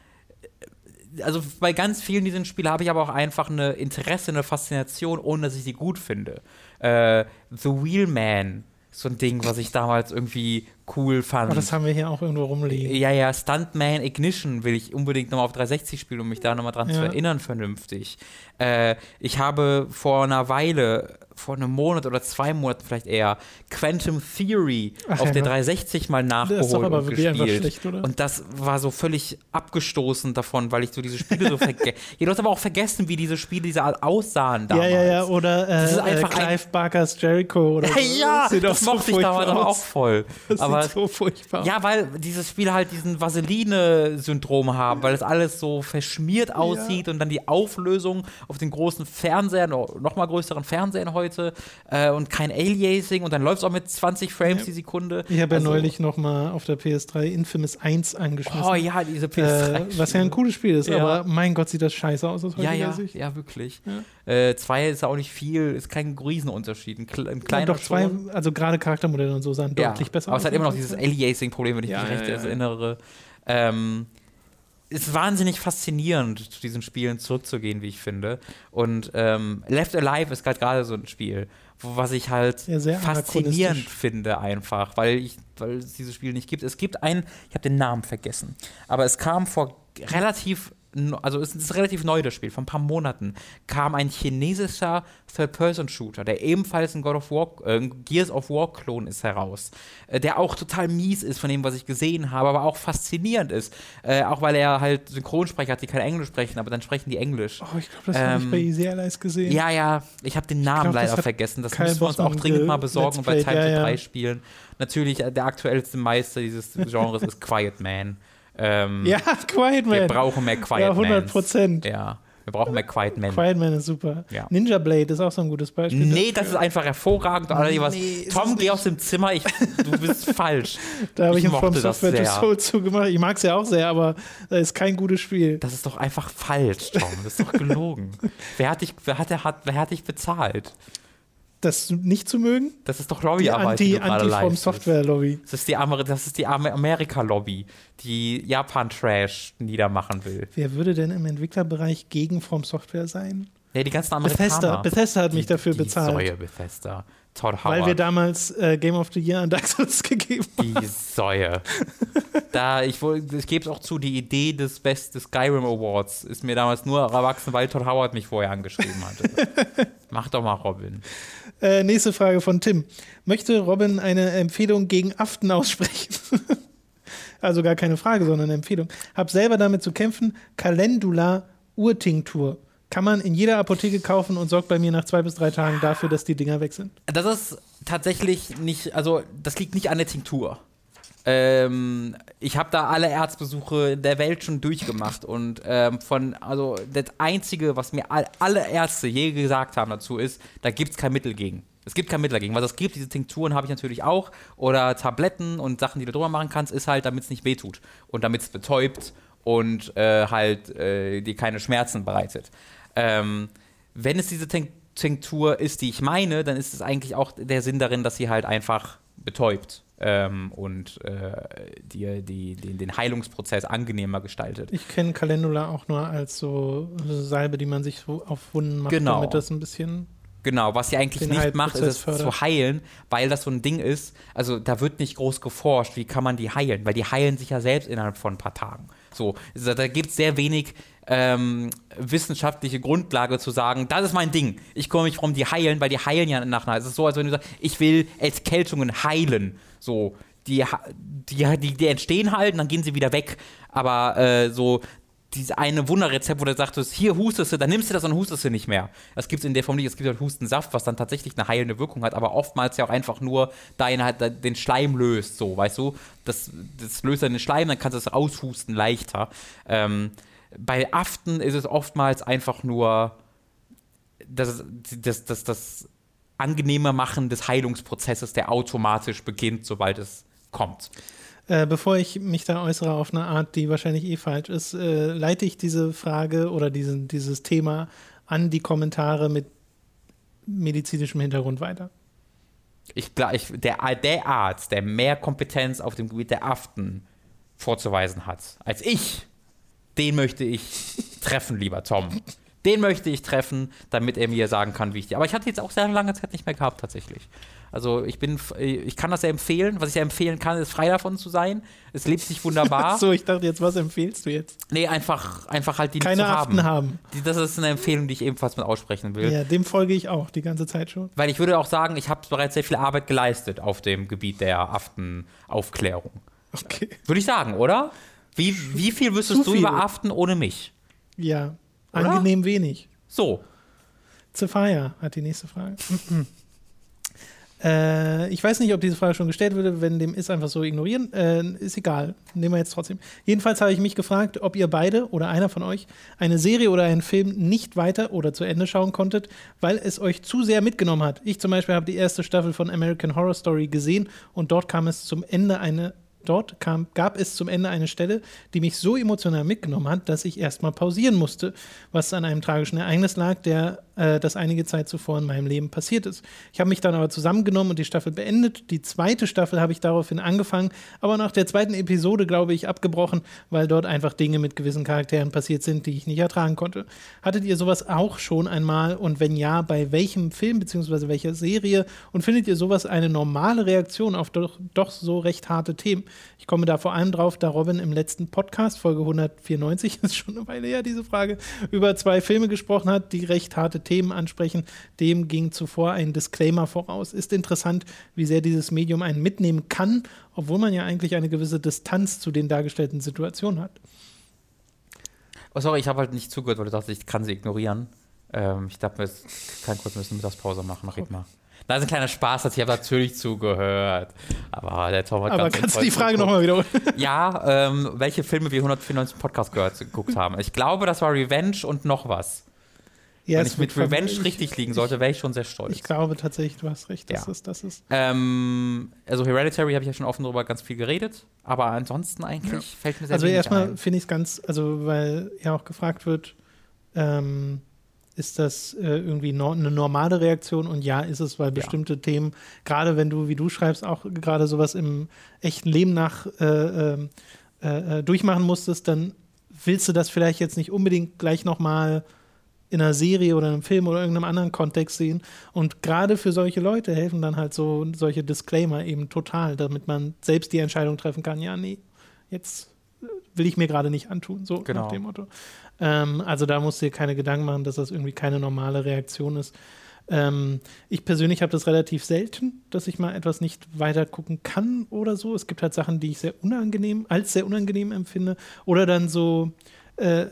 also bei ganz vielen dieser Spiele habe ich aber auch einfach eine Interesse, eine Faszination, ohne dass ich sie gut finde. Äh, The Wheelman so ein Ding, was ich damals irgendwie cool fand. Aber das haben wir hier auch irgendwo rumliegen. Ja, ja, Stuntman Ignition will ich unbedingt nochmal auf 360 spielen, um mich da nochmal dran ja. zu erinnern, vernünftig. Äh, ich habe vor einer Weile vor einem Monat oder zwei Monaten vielleicht eher Quantum Theory Ach, auf ja, der 360 mal nachgeholt und gespielt. Schlecht, und das war so völlig abgestoßen davon, weil ich so diese Spiele so vergesse. (laughs) ja, du hast aber auch vergessen, wie diese Spiele diese aussahen damals. Ja, ja, ja, oder äh, das ist einfach äh, Clive Barkers Jericho oder (laughs) so. ja, das, das mochte so ich damals auch voll. Das aber so furchtbar. Ja, weil diese Spiele halt diesen Vaseline-Syndrom haben, weil es alles so verschmiert aussieht ja. und dann die Auflösung auf den großen Fernsehern, noch mal größeren Fernsehern heute äh, und kein Aliasing und dann läuft es auch mit 20 Frames ja. die Sekunde. Ich habe also, ja neulich noch mal auf der PS3 Infamous 1 angeschmissen. Oh ja, diese PS3. Äh, was ja ein cooles Spiel ist, ja. aber mein Gott, sieht das scheiße aus aus ja, ja, Sicht. Ja, wirklich. Ja. Äh, zwei ist auch nicht viel, ist kein Riesenunterschied. Ein, ein kleiner ja, doch zwei, schon. also gerade Charaktermodelle und so sahen deutlich besser aus. Aber es hat immer noch dieses Aliasing-Problem, wenn ich mich recht erinnere. Ähm, ist wahnsinnig faszinierend, zu diesen Spielen zurückzugehen, wie ich finde. Und ähm, Left Alive ist gerade so ein Spiel, wo, was ich halt ja, faszinierend finde einfach, weil ich, weil es dieses Spiel nicht gibt. Es gibt einen, ich habe den Namen vergessen, aber es kam vor relativ also es ist relativ neu, das Spiel, vor ein paar Monaten, kam ein chinesischer Third-Person-Shooter, der ebenfalls ein God of War, äh, Gears of War-Klon ist, heraus. Äh, der auch total mies ist von dem, was ich gesehen habe, aber auch faszinierend ist. Äh, auch weil er halt Synchronsprecher hat, die kein Englisch sprechen, aber dann sprechen die Englisch. Oh, ich glaube, das ähm, habe ich bei Easy Allies gesehen. Ja, ja, ich habe den Namen glaub, leider vergessen. Das müssen wir uns auch dringend mal besorgen und bei Teil ja, 3 spielen. Natürlich, äh, der aktuellste Meister dieses Genres ist Quiet Man. Ähm, ja, Quiet Man. Wir brauchen mehr Quiet Man. Ja, 100 Prozent. Ja. Wir brauchen mehr Quiet Man. Quiet Man ist super. Ja. Ninja Blade ist auch so ein gutes Beispiel. Nee, das ist einfach hervorragend. Nee, was, Tom, geh aus dem Zimmer, ich, du bist (laughs) falsch. Da habe ich, ich From Software to Soul zugemacht. Ich mag es ja auch sehr, aber das ist kein gutes Spiel. Das ist doch einfach falsch, Tom. Das ist doch gelogen. (laughs) wer, hat dich, wer, hat, wer hat dich bezahlt? Das nicht zu mögen. Das ist doch Lobbyarbeit. Die Anti, Anti vom Software Lobby. Das ist die, Amer das ist die Amerika Lobby, die Japan Trash niedermachen will. Wer würde denn im Entwicklerbereich gegen From Software sein? Ja, die ganzen Amerikaner. Bethesda, Bethesda hat die, mich dafür die bezahlt. Säue Bethesda. Todd Howard. Weil wir damals äh, Game of the Year an Dark Souls (laughs) gegeben haben. Die Säue. da, ich, ich gebe es auch zu, die Idee des Best des Skyrim Awards ist mir damals nur erwachsen, weil Todd Howard mich vorher angeschrieben hatte. (laughs) Mach doch mal Robin. Äh, nächste Frage von Tim. Möchte Robin eine Empfehlung gegen Aften aussprechen? (laughs) also gar keine Frage, sondern eine Empfehlung. Hab selber damit zu kämpfen. Calendula Urtinktur. Kann man in jeder Apotheke kaufen und sorgt bei mir nach zwei bis drei Tagen dafür, dass die Dinger weg sind. Das ist tatsächlich nicht, also das liegt nicht an der Tinktur. Ähm, ich habe da alle Ärztbesuche der Welt schon durchgemacht und ähm, von, also das Einzige, was mir all, alle Ärzte je gesagt haben dazu ist, da gibt es kein Mittel gegen. Es gibt kein Mittel dagegen. Was es gibt, diese Tinkturen habe ich natürlich auch oder Tabletten und Sachen, die du drüber machen kannst, ist halt, damit es nicht wehtut und damit es betäubt und äh, halt äh, dir keine Schmerzen bereitet. Ähm, wenn es diese Tinktur ist, die ich meine, dann ist es eigentlich auch der Sinn darin, dass sie halt einfach betäubt ähm, und äh, dir die, den, den Heilungsprozess angenehmer gestaltet. Ich kenne Calendula auch nur als so Salbe, die man sich so auf Wunden macht, genau. damit das ein bisschen Genau, was sie eigentlich nicht macht, ist es fördert. zu heilen, weil das so ein Ding ist. Also da wird nicht groß geforscht, wie kann man die heilen, weil die heilen sich ja selbst innerhalb von ein paar Tagen. So, also da gibt es sehr wenig ähm, wissenschaftliche Grundlage zu sagen, das ist mein Ding. Ich komme mich um die heilen, weil die heilen ja nach einer. Es ist so, als wenn du sagst, ich will Erkältungen heilen. So, die, die, die, die entstehen halt und dann gehen sie wieder weg. Aber äh, so, diese eine Wunderrezept, wo du sagst, hier hustest du, dann nimmst du das und hustest du nicht mehr. Das gibt es in der Form nicht. Es gibt halt Hustensaft, was dann tatsächlich eine heilende Wirkung hat, aber oftmals ja auch einfach nur deinen halt den Schleim löst, so, weißt du? Das, das löst dann den Schleim, dann kannst du es raushusten leichter. Ähm, bei Aften ist es oftmals einfach nur das, das, das, das angenehmer Machen des Heilungsprozesses, der automatisch beginnt, sobald es kommt. Äh, bevor ich mich da äußere auf eine Art, die wahrscheinlich eh falsch ist, äh, leite ich diese Frage oder diesen, dieses Thema an die Kommentare mit medizinischem Hintergrund weiter. Ich glaube, der, der Arzt, der mehr Kompetenz auf dem Gebiet der Aften vorzuweisen hat als ich, den möchte ich treffen, lieber Tom. Den möchte ich treffen, damit er mir sagen kann, wie ich die. Aber ich hatte jetzt auch sehr lange Zeit nicht mehr gehabt, tatsächlich. Also ich bin, ich kann das ja empfehlen. Was ich ja empfehlen kann, ist frei davon zu sein. Es lebt sich wunderbar. (laughs) so, ich dachte jetzt, was empfehlst du jetzt? Nee, einfach, einfach halt die Keine zu haben. haben. Die, das ist eine Empfehlung, die ich ebenfalls mit aussprechen will. Ja, dem folge ich auch die ganze Zeit schon. Weil ich würde auch sagen, ich habe bereits sehr viel Arbeit geleistet auf dem Gebiet der Aftenaufklärung. Okay. Würde ich sagen, oder? Wie, wie viel wüsstest viel. du über Aften ohne mich? Ja, Oder? angenehm wenig. So. Zefaya hat die nächste Frage. (laughs) äh, ich weiß nicht, ob diese Frage schon gestellt wurde. Wenn dem ist, einfach so ignorieren. Äh, ist egal. Nehmen wir jetzt trotzdem. Jedenfalls habe ich mich gefragt, ob ihr beide oder einer von euch eine Serie oder einen Film nicht weiter oder zu Ende schauen konntet, weil es euch zu sehr mitgenommen hat. Ich zum Beispiel habe die erste Staffel von American Horror Story gesehen und dort kam es zum Ende eine dort kam, gab es zum Ende eine Stelle, die mich so emotional mitgenommen hat, dass ich erstmal pausieren musste, was an einem tragischen Ereignis lag, der äh, das einige Zeit zuvor in meinem Leben passiert ist. Ich habe mich dann aber zusammengenommen und die Staffel beendet. Die zweite Staffel habe ich daraufhin angefangen, aber nach der zweiten Episode, glaube ich, abgebrochen, weil dort einfach Dinge mit gewissen Charakteren passiert sind, die ich nicht ertragen konnte. Hattet ihr sowas auch schon einmal und wenn ja, bei welchem Film bzw. welcher Serie und findet ihr sowas eine normale Reaktion auf doch, doch so recht harte Themen? Ich komme da vor allem drauf, da Robin im letzten Podcast, Folge 194, (laughs) ist schon eine Weile her, diese Frage, über zwei Filme gesprochen hat, die recht harte Themen Themen ansprechen. Dem ging zuvor ein Disclaimer voraus. Ist interessant, wie sehr dieses Medium einen mitnehmen kann, obwohl man ja eigentlich eine gewisse Distanz zu den dargestellten Situationen hat. Oh, sorry, ich habe halt nicht zugehört, weil du dachtest, ich kann sie ignorieren. Ähm, ich dachte, wir kann kurz ein bisschen Mittagspause machen. Red mal. Da ist ein kleiner Spaß, dass ich habe natürlich zugehört. Aber der Tom hat Aber kannst du die Frage nochmal wiederholen? (laughs) Ja, ähm, welche Filme wir 194 Podcast gehört, geguckt haben. Ich glaube, das war Revenge und noch was. Ja, Wenn ich mit Revenge ich, richtig liegen sollte, wäre ich schon sehr stolz. Ich glaube tatsächlich, du hast recht, dass ja. es das ist. Ähm, also Hereditary habe ich ja schon offen darüber ganz viel geredet, aber ansonsten eigentlich ja. fällt mir sehr Also erstmal finde ich es ganz, also weil ja auch gefragt wird, ähm, ist das äh, irgendwie no eine normale Reaktion? Und ja, ist es, weil bestimmte ja. Themen, gerade wenn du, wie du schreibst, auch gerade sowas im echten Leben nach äh, ähm, äh, äh, durchmachen musstest, dann willst du das vielleicht jetzt nicht unbedingt gleich nochmal in einer Serie oder einem Film oder irgendeinem anderen Kontext sehen. Und gerade für solche Leute helfen dann halt so solche Disclaimer eben total, damit man selbst die Entscheidung treffen kann, ja, nee, jetzt will ich mir gerade nicht antun, so genau. nach dem Motto. Ähm, also da musst du dir keine Gedanken machen, dass das irgendwie keine normale Reaktion ist. Ähm, ich persönlich habe das relativ selten, dass ich mal etwas nicht weiter gucken kann oder so. Es gibt halt Sachen, die ich sehr unangenehm, als sehr unangenehm empfinde. Oder dann so äh,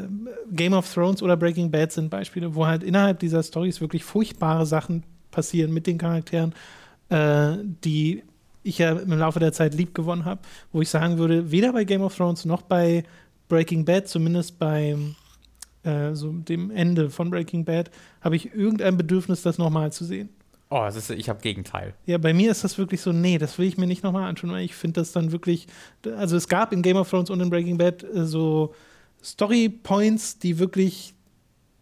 Game of Thrones oder Breaking Bad sind Beispiele, wo halt innerhalb dieser Stories wirklich furchtbare Sachen passieren mit den Charakteren, äh, die ich ja im Laufe der Zeit lieb gewonnen habe, wo ich sagen würde, weder bei Game of Thrones noch bei Breaking Bad, zumindest beim äh, so dem Ende von Breaking Bad, habe ich irgendein Bedürfnis, das nochmal zu sehen. Oh, das ist, ich habe Gegenteil. Ja, bei mir ist das wirklich so, nee, das will ich mir nicht nochmal anschauen, weil ich finde das dann wirklich, also es gab in Game of Thrones und in Breaking Bad äh, so Story Points, die wirklich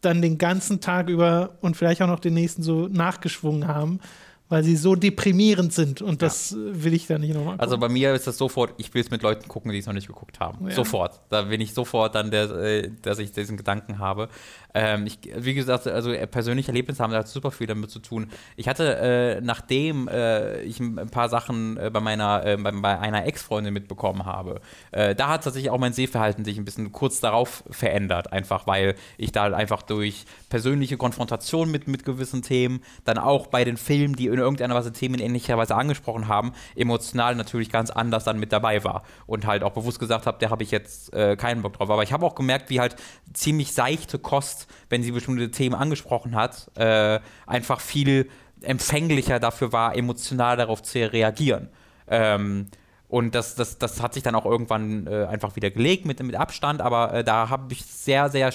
dann den ganzen Tag über und vielleicht auch noch den nächsten so nachgeschwungen haben weil sie so deprimierend sind und das ja. will ich da nicht nochmal. Also bei mir ist das sofort, ich will es mit Leuten gucken, die es noch nicht geguckt haben. Ja. Sofort. Da bin ich sofort dann, der, äh, dass ich diesen Gedanken habe. Ähm, ich, wie gesagt, also äh, persönliche Erlebnisse haben da super viel damit zu tun. Ich hatte, äh, nachdem äh, ich ein paar Sachen äh, bei meiner, äh, bei, bei, einer Ex-Freundin mitbekommen habe, äh, da hat tatsächlich auch mein Sehverhalten sich ein bisschen kurz darauf verändert, einfach weil ich da einfach durch persönliche Konfrontation mit, mit gewissen Themen, dann auch bei den Filmen, die in irgendeiner Weise Themen in ähnlicher Weise angesprochen haben, emotional natürlich ganz anders dann mit dabei war und halt auch bewusst gesagt habe, da habe ich jetzt keinen Bock drauf. Aber ich habe auch gemerkt, wie halt ziemlich seichte Kost wenn sie bestimmte Themen angesprochen hat, äh, einfach viel empfänglicher dafür war, emotional darauf zu reagieren. Ähm, und das, das, das hat sich dann auch irgendwann äh, einfach wieder gelegt mit, mit Abstand, aber äh, da habe ich sehr, sehr,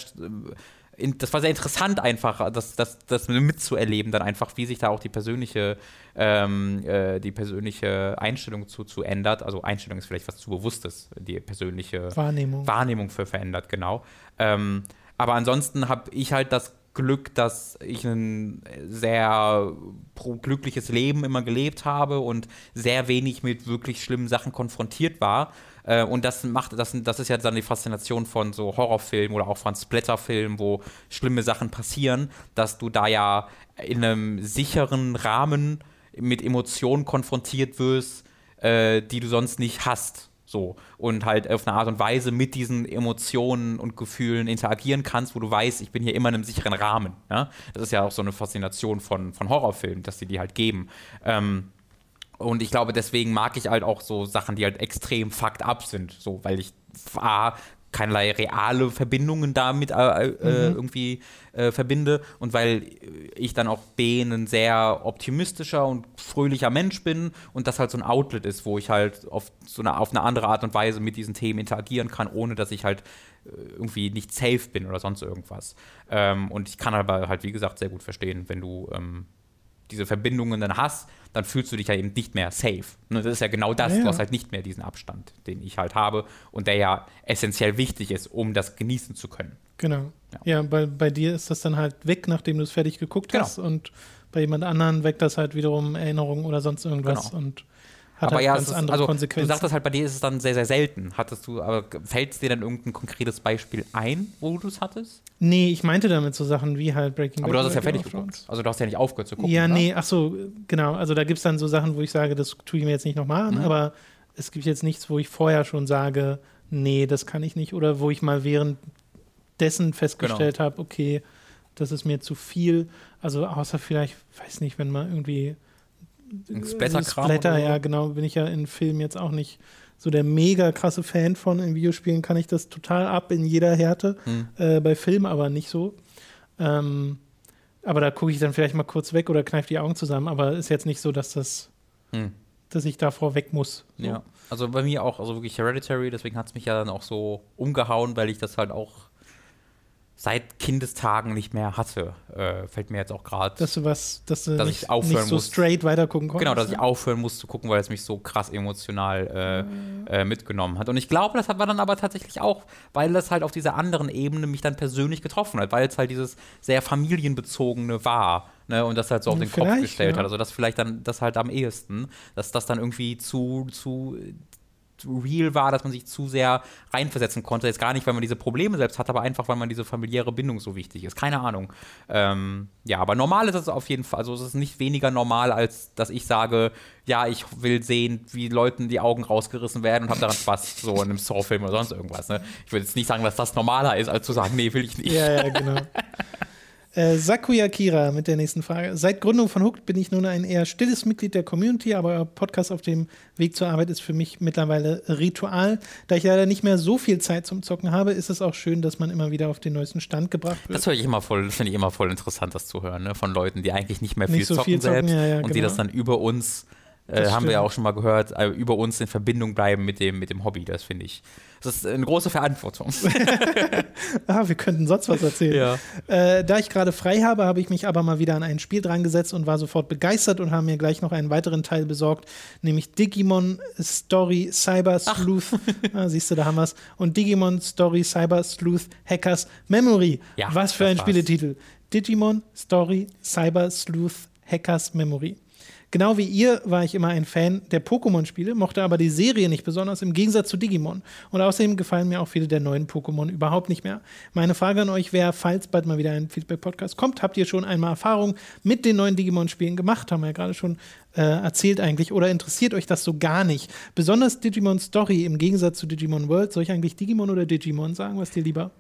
in, das war sehr interessant einfach, das, das, das mitzuerleben, dann einfach, wie sich da auch die persönliche, ähm, äh, die persönliche Einstellung zu, zu ändert. Also Einstellung ist vielleicht was zu Bewusstes, die persönliche Wahrnehmung, Wahrnehmung für verändert, genau. Ähm, aber ansonsten habe ich halt das Glück, dass ich ein sehr glückliches Leben immer gelebt habe und sehr wenig mit wirklich schlimmen Sachen konfrontiert war. Äh, und das macht, das, das ist ja dann die Faszination von so Horrorfilmen oder auch von Splatterfilmen, wo schlimme Sachen passieren, dass du da ja in einem sicheren Rahmen mit Emotionen konfrontiert wirst, äh, die du sonst nicht hast. So. Und halt auf eine Art und Weise mit diesen Emotionen und Gefühlen interagieren kannst, wo du weißt, ich bin hier immer in einem sicheren Rahmen. Ja? Das ist ja auch so eine Faszination von, von Horrorfilmen, dass sie die halt geben. Ähm, und ich glaube, deswegen mag ich halt auch so Sachen, die halt extrem fucked up sind. So, weil ich A, keinerlei reale Verbindungen damit äh, äh, mhm. irgendwie äh, verbinde und weil ich dann auch B ein sehr optimistischer und fröhlicher Mensch bin und das halt so ein Outlet ist, wo ich halt auf so eine, auf eine andere Art und Weise mit diesen Themen interagieren kann, ohne dass ich halt äh, irgendwie nicht safe bin oder sonst irgendwas. Ähm, und ich kann aber halt, wie gesagt, sehr gut verstehen, wenn du ähm, diese Verbindungen dann hast, dann fühlst du dich ja eben nicht mehr safe. Und das ist ja genau das, ja, du hast halt nicht mehr diesen Abstand, den ich halt habe und der ja essentiell wichtig ist, um das genießen zu können. Genau. Ja, ja bei, bei dir ist das dann halt weg, nachdem du es fertig geguckt genau. hast und bei jemand anderen weckt das halt wiederum Erinnerungen oder sonst irgendwas genau. und hat aber halt ja, ganz ist, andere also, Konsequenzen. Du sagtest halt, bei dir ist es dann sehr, sehr selten. Hattest du, aber fällt es dir dann irgendein konkretes Beispiel ein, wo du es hattest? Nee, ich meinte damit so Sachen wie halt Breaking Bad. Aber du hast es ja fertig geguckt. Also du hast ja nicht aufgehört zu gucken. Ja, oder? nee, ach so, genau. Also da gibt es dann so Sachen, wo ich sage, das tue ich mir jetzt nicht nochmal an, mhm. aber es gibt jetzt nichts, wo ich vorher schon sage, nee, das kann ich nicht. Oder wo ich mal währenddessen festgestellt genau. habe, okay, das ist mir zu viel. Also außer vielleicht, weiß nicht, wenn man irgendwie Splatter-Kram. Splatter, ja, genau, bin ich ja in Filmen jetzt auch nicht so der mega krasse Fan von. In Videospielen kann ich das total ab in jeder Härte. Hm. Äh, bei Filmen aber nicht so. Ähm, aber da gucke ich dann vielleicht mal kurz weg oder kneife die Augen zusammen. Aber ist jetzt nicht so, dass das, hm. dass ich davor weg muss. So. Ja, also bei mir auch, also wirklich Hereditary. Deswegen hat es mich ja dann auch so umgehauen, weil ich das halt auch seit Kindestagen nicht mehr hatte. Äh, fällt mir jetzt auch gerade. Dass du was, dass du dass nicht, ich aufhören nicht so muss. straight weitergucken konntest. Genau, dass ich aufhören muss zu gucken, weil es mich so krass emotional äh, mhm. äh, mitgenommen hat. Und ich glaube, das war dann aber tatsächlich auch, weil das halt auf dieser anderen Ebene mich dann persönlich getroffen hat, weil es halt dieses sehr familienbezogene war. Ne, und das halt so auf den vielleicht, Kopf gestellt ja. hat. Also das vielleicht dann das halt am ehesten, dass das dann irgendwie zu, zu real war, dass man sich zu sehr reinversetzen konnte. Jetzt gar nicht, weil man diese Probleme selbst hat, aber einfach, weil man diese familiäre Bindung so wichtig ist. Keine Ahnung. Ähm, ja, aber normal ist es auf jeden Fall. Also es ist nicht weniger normal, als dass ich sage, ja, ich will sehen, wie Leuten die Augen rausgerissen werden und habe daran Spaß, so in einem Saw-Film oder sonst irgendwas. Ne? Ich würde jetzt nicht sagen, dass das normaler ist, als zu sagen, nee, will ich nicht. Ja, ja, genau. (laughs) Äh, Sakuya Kira mit der nächsten Frage. Seit Gründung von Hooked bin ich nun ein eher stilles Mitglied der Community, aber euer Podcast auf dem Weg zur Arbeit ist für mich mittlerweile Ritual. Da ich leider nicht mehr so viel Zeit zum Zocken habe, ist es auch schön, dass man immer wieder auf den neuesten Stand gebracht wird. Das höre ich immer voll, finde ich immer voll interessant, das zu hören, ne? von Leuten, die eigentlich nicht mehr viel nicht so zocken viel selbst zocken, ja, ja, und genau. die das dann über uns äh, haben wir ja auch schon mal gehört, äh, über uns in Verbindung bleiben mit dem, mit dem Hobby. Das finde ich. Das ist eine große Verantwortung. (laughs) ah, wir könnten sonst was erzählen. Ja. Äh, da ich gerade frei habe, habe ich mich aber mal wieder an ein Spiel dran gesetzt und war sofort begeistert und habe mir gleich noch einen weiteren Teil besorgt, nämlich Digimon Story Cyber Sleuth. (laughs) ah, siehst du, da haben wir es. Und Digimon Story Cyber Sleuth Hackers Memory. Ja, was für ein. Spieletitel. Digimon Story Cyber Sleuth Hackers Memory. Genau wie ihr war ich immer ein Fan der Pokémon-Spiele, mochte aber die Serie nicht besonders, im Gegensatz zu Digimon. Und außerdem gefallen mir auch viele der neuen Pokémon überhaupt nicht mehr. Meine Frage an euch wäre, falls bald mal wieder ein Feedback-Podcast kommt, habt ihr schon einmal Erfahrung mit den neuen Digimon-Spielen gemacht? Haben wir ja gerade schon äh, erzählt eigentlich. Oder interessiert euch das so gar nicht? Besonders Digimon Story im Gegensatz zu Digimon World. Soll ich eigentlich Digimon oder Digimon sagen? Was dir lieber?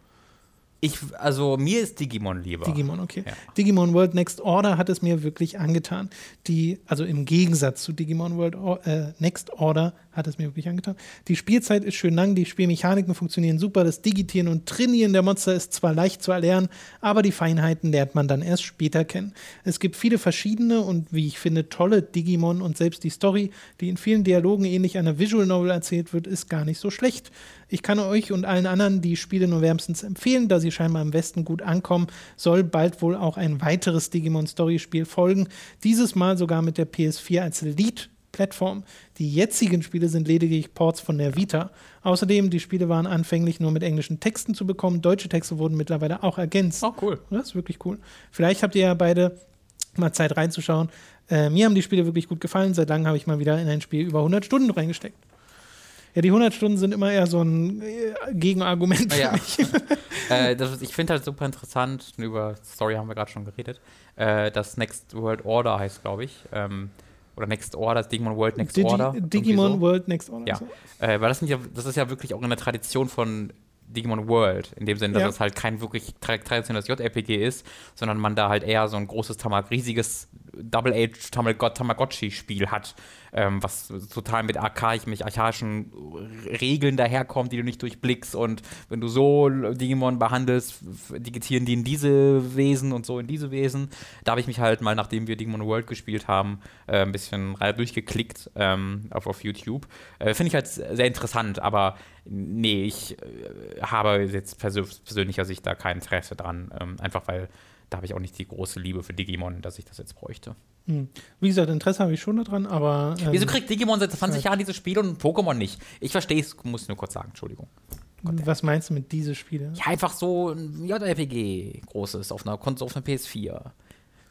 Ich, also mir ist Digimon lieber. Digimon, okay. Ja. Digimon World Next Order hat es mir wirklich angetan. Die, also im Gegensatz zu Digimon World äh, Next Order hat es mir wirklich angetan. Die Spielzeit ist schön lang, die Spielmechaniken funktionieren super, das Digitieren und Trainieren der Monster ist zwar leicht zu erlernen, aber die Feinheiten lernt man dann erst später kennen. Es gibt viele verschiedene und wie ich finde tolle Digimon und selbst die Story, die in vielen Dialogen ähnlich einer Visual Novel erzählt wird, ist gar nicht so schlecht. Ich kann euch und allen anderen die Spiele nur wärmstens empfehlen, da sie scheinbar im Westen gut ankommen, soll bald wohl auch ein weiteres Digimon Story Spiel folgen, dieses Mal sogar mit der PS4 als Lead Plattform. Die jetzigen Spiele sind lediglich Ports von der Vita. Außerdem, die Spiele waren anfänglich nur mit englischen Texten zu bekommen. Deutsche Texte wurden mittlerweile auch ergänzt. Oh, cool. Das ist wirklich cool. Vielleicht habt ihr ja beide mal Zeit reinzuschauen. Äh, mir haben die Spiele wirklich gut gefallen. Seit langem habe ich mal wieder in ein Spiel über 100 Stunden reingesteckt. Ja, die 100 Stunden sind immer eher so ein äh, Gegenargument für ja. mich. (laughs) äh, das, ich finde halt super interessant, über Story haben wir gerade schon geredet, äh, das Next World Order heißt, glaube ich. Ähm, oder Next Order, Digimon World Next Digi Order. Digimon so. World Next Order. Ja, so. äh, weil das, ja, das ist ja wirklich auch in der Tradition von Digimon World, in dem Sinne, dass ja. es halt kein wirklich tra traditionelles JRPG ist, sondern man da halt eher so ein großes, riesiges Double-Age Tamagotchi-Spiel hat, ähm, was total mit archaisch, mit archaischen Regeln daherkommt, die du nicht durchblickst. Und wenn du so Digimon behandelst, digitieren die in diese Wesen und so in diese Wesen. Da habe ich mich halt mal, nachdem wir Digimon World gespielt haben, äh, ein bisschen durchgeklickt ähm, auf, auf YouTube. Äh, Finde ich halt sehr interessant, aber nee, ich äh, habe jetzt persönlich persönlicher Sicht da kein Interesse dran. Ähm, einfach weil da habe ich auch nicht die große Liebe für Digimon, dass ich das jetzt bräuchte. Hm. Wie gesagt, Interesse habe ich schon daran, aber. Ähm, Wieso kriegt Digimon seit 20 Jahren diese Spiele und Pokémon nicht? Ich verstehe es, muss nur kurz sagen, Entschuldigung. Gott, Was meinst du mit diese Spiele? Ja, einfach so ein JRPG großes auf einer, auf einer PS4.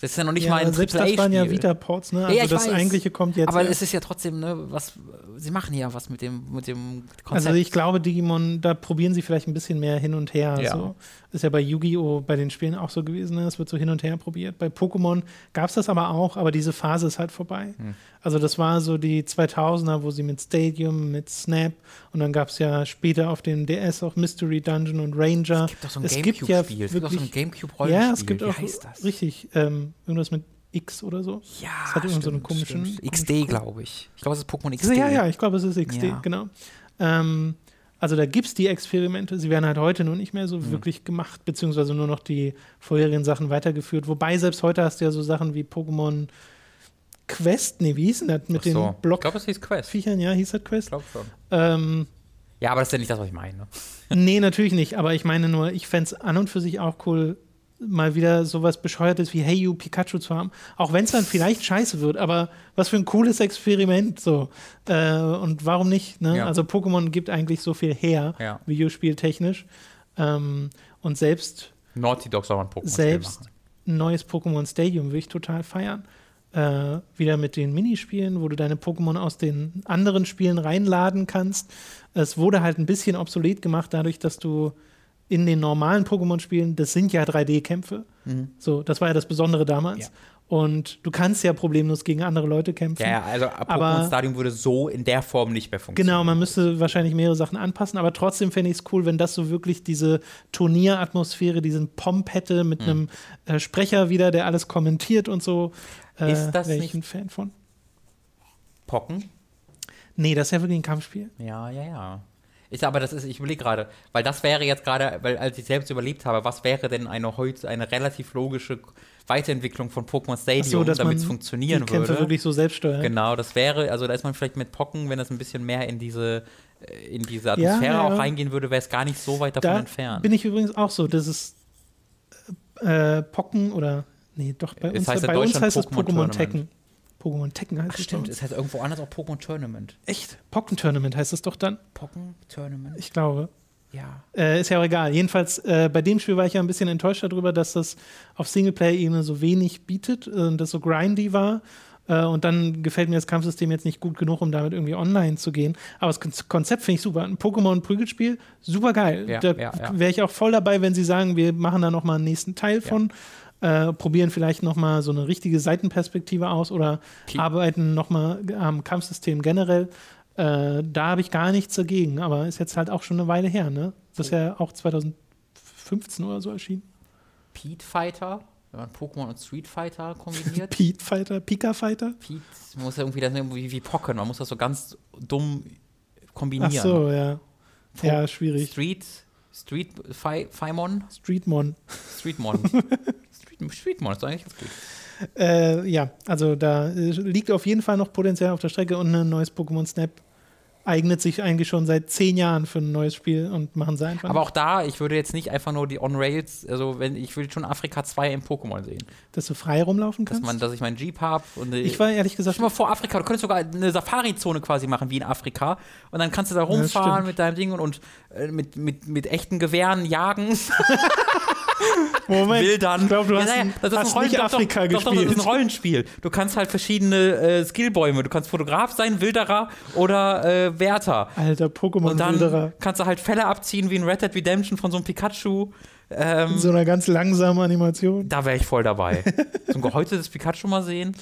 Das ist ja noch nicht ja, mal ein Selbst das waren ja Vita-Ports, ne? Also ja, das weiß. Eigentliche kommt jetzt. Aber es ist ja trotzdem, ne, was, sie machen ja was mit dem, mit dem Konzept. Also ich glaube, Digimon, da probieren sie vielleicht ein bisschen mehr hin und her. Ja. So. Ist ja bei Yu-Gi-Oh! bei den Spielen auch so gewesen, ne? Es wird so hin und her probiert. Bei Pokémon gab es das aber auch, aber diese Phase ist halt vorbei. Hm. Also das war so die 2000er, wo sie mit Stadium, mit Snap und dann gab es ja später auf dem DS auch Mystery Dungeon und Ranger. Es gibt doch so ein Gamecube-Spiel. Es gibt auch so ein Gamecube-Rollenspiel. Ja, es gibt Wie auch heißt das? richtig ähm, irgendwas mit X oder so. Ja, das hat irgendwie so einen komischen stimmt. XD, glaube ich. Ich glaube, es ist Pokémon XD. Ja, ja, ich glaube, es ist XD, ja. genau. Ähm, also da gibt es die Experimente, sie werden halt heute nur nicht mehr so mhm. wirklich gemacht, beziehungsweise nur noch die vorherigen Sachen weitergeführt. Wobei selbst heute hast du ja so Sachen wie Pokémon Quest, nee, wie hieß denn das mit so. den Block? Ich glaube, es hieß Quest. Viechern, ja, hieß das Quest? Ich glaube schon. Ähm, ja, aber das ist ja nicht das, was ich meine. Ne? nee, natürlich nicht. Aber ich meine nur, ich fände es an und für sich auch cool, mal wieder sowas Bescheuertes wie Hey You Pikachu zu haben. Auch wenn es dann vielleicht scheiße wird, aber was für ein cooles Experiment so. Äh, und warum nicht? Ne? Ja. Also Pokémon gibt eigentlich so viel her, ja. videospieltechnisch. Ähm, und selbst Naughty Dog soll man Pokémon Selbst ein neues Pokémon Stadium würde ich total feiern äh, wieder mit den Minispielen, wo du deine Pokémon aus den anderen Spielen reinladen kannst. Es wurde halt ein bisschen obsolet gemacht, dadurch, dass du in den normalen Pokémon-Spielen, das sind ja 3D-Kämpfe. Mhm. So, das war ja das Besondere damals. Ja. Und du kannst ja problemlos gegen andere Leute kämpfen. Ja, also Pokémon Stadium würde so in der Form nicht mehr funktionieren. Genau, man müsste wahrscheinlich mehrere Sachen anpassen, aber trotzdem fände ich es cool, wenn das so wirklich diese Turnieratmosphäre, diesen Pomp hätte mit mhm. einem äh, Sprecher wieder, der alles kommentiert und so. Äh, ist das nicht ein Fan von? Pocken? Nee, das ist ja wirklich ein Kampfspiel. Ja, ja, ja. Ich, aber das ist, ich überlege gerade, weil das wäre jetzt gerade, weil als ich selbst überlebt habe, was wäre denn eine heute eine relativ logische Weiterentwicklung von Pokémon Stadium, so, damit es funktionieren die Kämpfe würde. wirklich so selbst steuern. Genau, das wäre, also da ist man vielleicht mit Pocken, wenn das ein bisschen mehr in diese äh, in diese Atmosphäre ja, ja. auch reingehen würde, wäre es gar nicht so weit davon da entfernt. Bin ich übrigens auch so, dass es äh, Pocken oder nee, doch bei uns, heißt bei uns heißt es Pokémon Tekken. Pokémon Tekken heißt Ach, es. Stimmt, es heißt irgendwo anders auch Pokémon Tournament. Echt? Pocken Tournament heißt es doch dann? Pocken Tournament. Ich glaube. Ja. Äh, ist ja auch egal. Jedenfalls, äh, bei dem Spiel war ich ja ein bisschen enttäuscht darüber, dass das auf Singleplayer-Ebene so wenig bietet, äh, das so grindy war. Äh, und dann gefällt mir das Kampfsystem jetzt nicht gut genug, um damit irgendwie online zu gehen. Aber das Konzept finde ich super. Ein Pokémon-Prügelspiel, super geil. Ja, da ja, ja. wäre ich auch voll dabei, wenn sie sagen, wir machen da nochmal einen nächsten Teil von. Äh, probieren vielleicht nochmal so eine richtige Seitenperspektive aus oder okay. arbeiten nochmal am Kampfsystem generell. Äh, da habe ich gar nichts dagegen, aber ist jetzt halt auch schon eine Weile her, ne? Das ist ja auch 2015 oder so erschienen. Pete Fighter, wenn man Pokémon und Street Fighter kombiniert. (laughs) Pete Fighter, Pika Fighter? Pete muss ja irgendwie das irgendwie wie Pocken, man muss das so ganz dumm kombinieren. Ach so, ja. Po ja, schwierig. Street, Street Fi Fimon? Streetmon. Streetmon. (laughs) Street, ist eigentlich ganz gut. Äh, ja, also da liegt auf jeden Fall noch Potenzial auf der Strecke und ein neues Pokémon Snap eignet sich eigentlich schon seit zehn Jahren für ein neues Spiel und machen sie einfach. Aber auch da, ich würde jetzt nicht einfach nur die On-Rails, also wenn ich würde schon Afrika 2 im Pokémon sehen. Dass du frei rumlaufen kannst? Dass, man, dass ich meinen Jeep habe. Ich war ehrlich gesagt. Schon mal vor Afrika, du könntest sogar eine Safari-Zone quasi machen wie in Afrika. Und dann kannst du da rumfahren mit deinem Ding und, und äh, mit, mit, mit echten Gewehren jagen. (laughs) Moment. Wildern. Ich glaube, du hast, ja, ja, das ist nicht Afrika doch, gespielt. Doch, das ist ein Rollenspiel. Du kannst halt verschiedene äh, Skillbäume. Du kannst Fotograf sein, Wilderer oder äh, Wärter. Alter, Pokémon-Wilderer. Und dann kannst du halt Fälle abziehen wie in Red Dead Redemption von so einem Pikachu. Ähm, so einer ganz langsamen Animation. Da wäre ich voll dabei. (laughs) so ein gehäutetes Pikachu mal sehen.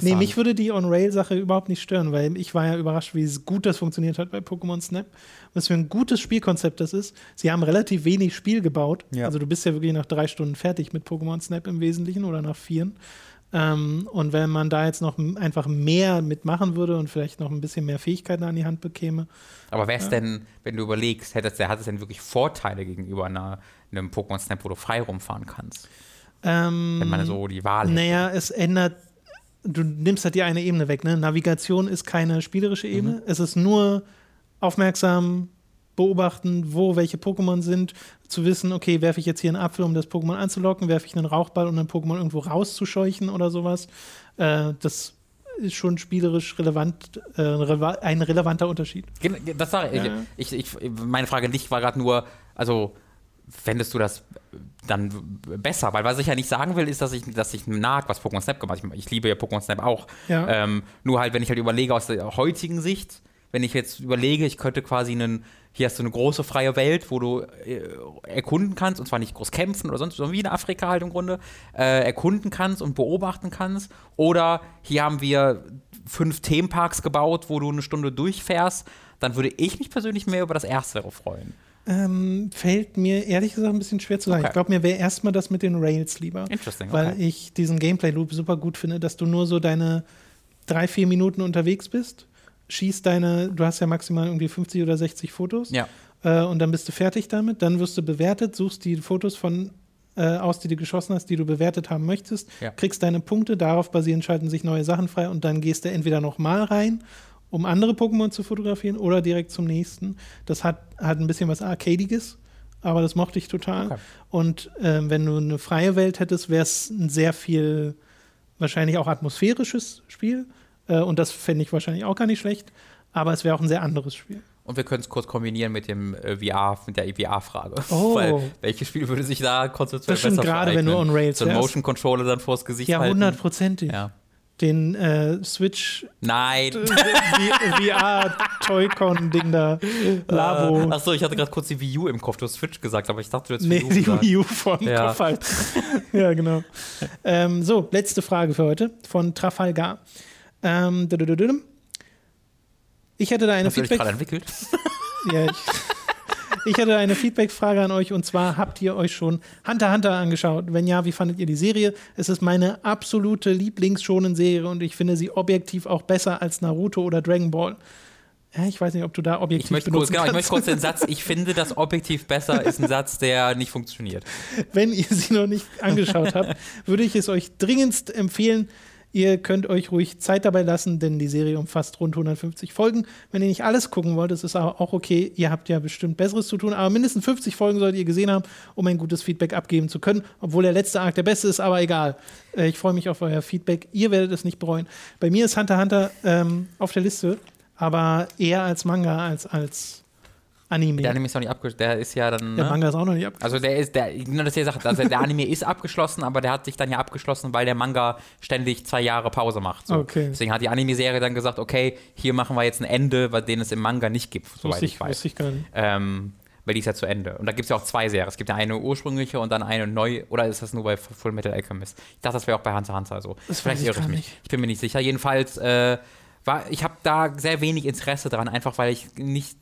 Nee, mich würde die On-Rail-Sache überhaupt nicht stören, weil ich war ja überrascht, wie gut das funktioniert hat bei Pokémon Snap. Was für ein gutes Spielkonzept das ist. Sie haben relativ wenig Spiel gebaut. Ja. Also du bist ja wirklich nach drei Stunden fertig mit Pokémon Snap im Wesentlichen oder nach vieren. Ähm, und wenn man da jetzt noch einfach mehr mitmachen würde und vielleicht noch ein bisschen mehr Fähigkeiten an die Hand bekäme. Aber wäre es ja. denn, wenn du überlegst, hätte es, hat es denn wirklich Vorteile gegenüber einer, einem Pokémon Snap, wo du frei rumfahren kannst? Ähm, wenn man so die Wahl hätte. Naja, es ändert, du nimmst halt die eine Ebene weg. Ne? Navigation ist keine spielerische Ebene. Mhm. Es ist nur aufmerksam beobachten, wo welche Pokémon sind, zu wissen, okay, werfe ich jetzt hier einen Apfel, um das Pokémon anzulocken, werfe ich einen Rauchball, um ein Pokémon irgendwo rauszuscheuchen oder sowas. Äh, das ist schon spielerisch relevant, äh, ein relevanter Unterschied. Das sage ich. Ja. ich, ich. Meine Frage nicht war gerade nur, also fändest du das dann besser? Weil was ich ja nicht sagen will, ist, dass ich, dass ich nag, was Pokémon Snap gemacht habe. Ich, ich liebe ja Pokémon Snap auch. Ja. Ähm, nur halt, wenn ich halt überlege aus der heutigen Sicht, wenn ich jetzt überlege, ich könnte quasi einen, hier hast du eine große freie Welt, wo du äh, erkunden kannst, und zwar nicht groß kämpfen oder sonst, sondern wie in Afrika halt im Grunde, äh, erkunden kannst und beobachten kannst. Oder hier haben wir fünf Themenparks gebaut, wo du eine Stunde durchfährst, dann würde ich mich persönlich mehr über das Erstere freuen. Ähm, fällt mir ehrlich gesagt ein bisschen schwer zu sagen. Okay. Ich glaube, mir wäre erstmal das mit den Rails lieber. Interesting, okay. Weil ich diesen Gameplay-Loop super gut finde, dass du nur so deine drei, vier Minuten unterwegs bist schießt deine, du hast ja maximal irgendwie 50 oder 60 Fotos. Ja. Äh, und dann bist du fertig damit. Dann wirst du bewertet, suchst die Fotos von äh, aus, die du geschossen hast, die du bewertet haben möchtest, ja. kriegst deine Punkte, darauf basierend schalten sich neue Sachen frei und dann gehst du entweder nochmal rein, um andere Pokémon zu fotografieren oder direkt zum nächsten. Das hat, hat ein bisschen was Arcadiges, aber das mochte ich total. Okay. Und äh, wenn du eine freie Welt hättest, wäre es ein sehr viel, wahrscheinlich auch atmosphärisches Spiel. Äh, und das fände ich wahrscheinlich auch gar nicht schlecht. Aber es wäre auch ein sehr anderes Spiel. Und wir können es kurz kombinieren mit dem äh, VR, mit der VR-Frage. Oh. (laughs) Weil welches Spiel würde sich da konzentrieren? Das stimmt gerade, wenn du on Rails So ein Motion Controller dann vors Gesicht ja, halten. Ja, hundertprozentig. Ja. Den äh, Switch Nein. VR (laughs) Toy-Con-Ding da. Labo. Äh, Achso, ich hatte gerade kurz die Wii U im Kopf. Du hast Switch gesagt, aber ich dachte, du hättest nee, Wii U die gesagt. Wii U vom Ja. Kopf halt. (laughs) ja, genau. Ähm, so, letzte Frage für heute von Trafalgar. Ähm, ich hätte da eine Hast du dich Feedback. gerade entwickelt? Ja, ich, (laughs) ich hätte eine Feedback-Frage an euch und zwar habt ihr euch schon Hunter x Hunter angeschaut? Wenn ja, wie fandet ihr die Serie? Es ist meine absolute Lieblingsschonen-Serie und ich finde sie objektiv auch besser als Naruto oder Dragon Ball. Ja, ich weiß nicht, ob du da objektiv Ich möchte, kurz, genau, ich möchte kurz den Satz, (laughs) ich finde das objektiv besser, ist ein Satz, der nicht funktioniert. Wenn ihr sie noch nicht angeschaut habt, würde ich es euch dringendst empfehlen. Ihr könnt euch ruhig Zeit dabei lassen, denn die Serie umfasst rund 150 Folgen. Wenn ihr nicht alles gucken wollt, ist aber auch okay. Ihr habt ja bestimmt Besseres zu tun, aber mindestens 50 Folgen solltet ihr gesehen haben, um ein gutes Feedback abgeben zu können. Obwohl der letzte Arc der beste ist, aber egal. Äh, ich freue mich auf euer Feedback. Ihr werdet es nicht bereuen. Bei mir ist Hunter Hunter ähm, auf der Liste, aber eher als Manga als als Anime. Der Anime ist noch nicht abgeschlossen, der ist ja dann. Der Ne? Manga ist auch noch nicht ab. Also der ist, der, genau das die Sache. Also der Anime (laughs) ist abgeschlossen, aber der hat sich dann ja abgeschlossen, weil der Manga ständig zwei Jahre Pause macht. So. Okay. Deswegen hat die Anime-Serie dann gesagt, okay, hier machen wir jetzt ein Ende, weil den es im Manga nicht gibt, soweit ich, ich, weiß. wusste ich gar nicht. Ähm, weil die ist ja zu Ende. Und da gibt es ja auch zwei Serien. Es gibt ja eine ursprüngliche und dann eine neue. Oder ist das nur bei Full Metal Alchemist? Ich dachte, das wäre auch bei Hunter x Hunter so. Das Vielleicht irre ich mich. nicht. Ich bin mir nicht sicher. Jedenfalls, äh, war, ich habe da sehr wenig Interesse dran, einfach weil ich nicht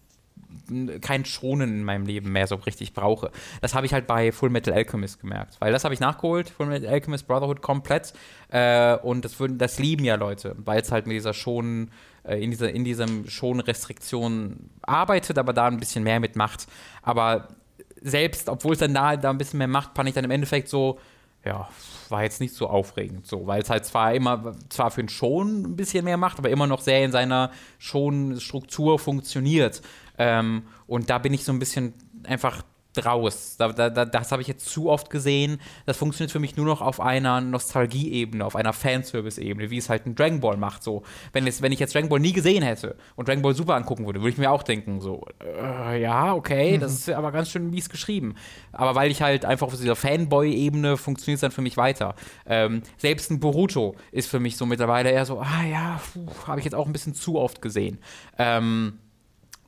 kein Schonen in meinem Leben mehr so richtig brauche. Das habe ich halt bei Full Metal Alchemist gemerkt. Weil das habe ich nachgeholt, Full Metal Alchemist Brotherhood komplett. Äh, und das, würden, das lieben ja Leute, weil es halt mit dieser Schonen, äh, in, dieser, in diesem Schonrestriktion arbeitet, aber da ein bisschen mehr mitmacht. Aber selbst, obwohl es dann da, da ein bisschen mehr macht, fand ich dann im Endeffekt so, ja, war jetzt nicht so aufregend, so, weil es halt zwar immer, zwar für den Schon ein bisschen mehr macht, aber immer noch sehr in seiner Schon-Struktur funktioniert. Ähm, und da bin ich so ein bisschen einfach raus. Da, da, da, das habe ich jetzt zu oft gesehen. Das funktioniert für mich nur noch auf einer Nostalgie-Ebene, auf einer Fanservice-Ebene, wie es halt ein Dragon Ball macht. So, wenn, es, wenn ich jetzt Dragon Ball nie gesehen hätte und Dragon Ball Super angucken würde, würde ich mir auch denken, so, äh, ja, okay, das ist aber ganz schön mies geschrieben. Aber weil ich halt einfach auf dieser Fanboy-Ebene funktioniert es dann für mich weiter. Ähm, selbst ein Boruto ist für mich so mittlerweile eher so, ah ja, habe ich jetzt auch ein bisschen zu oft gesehen. Ähm,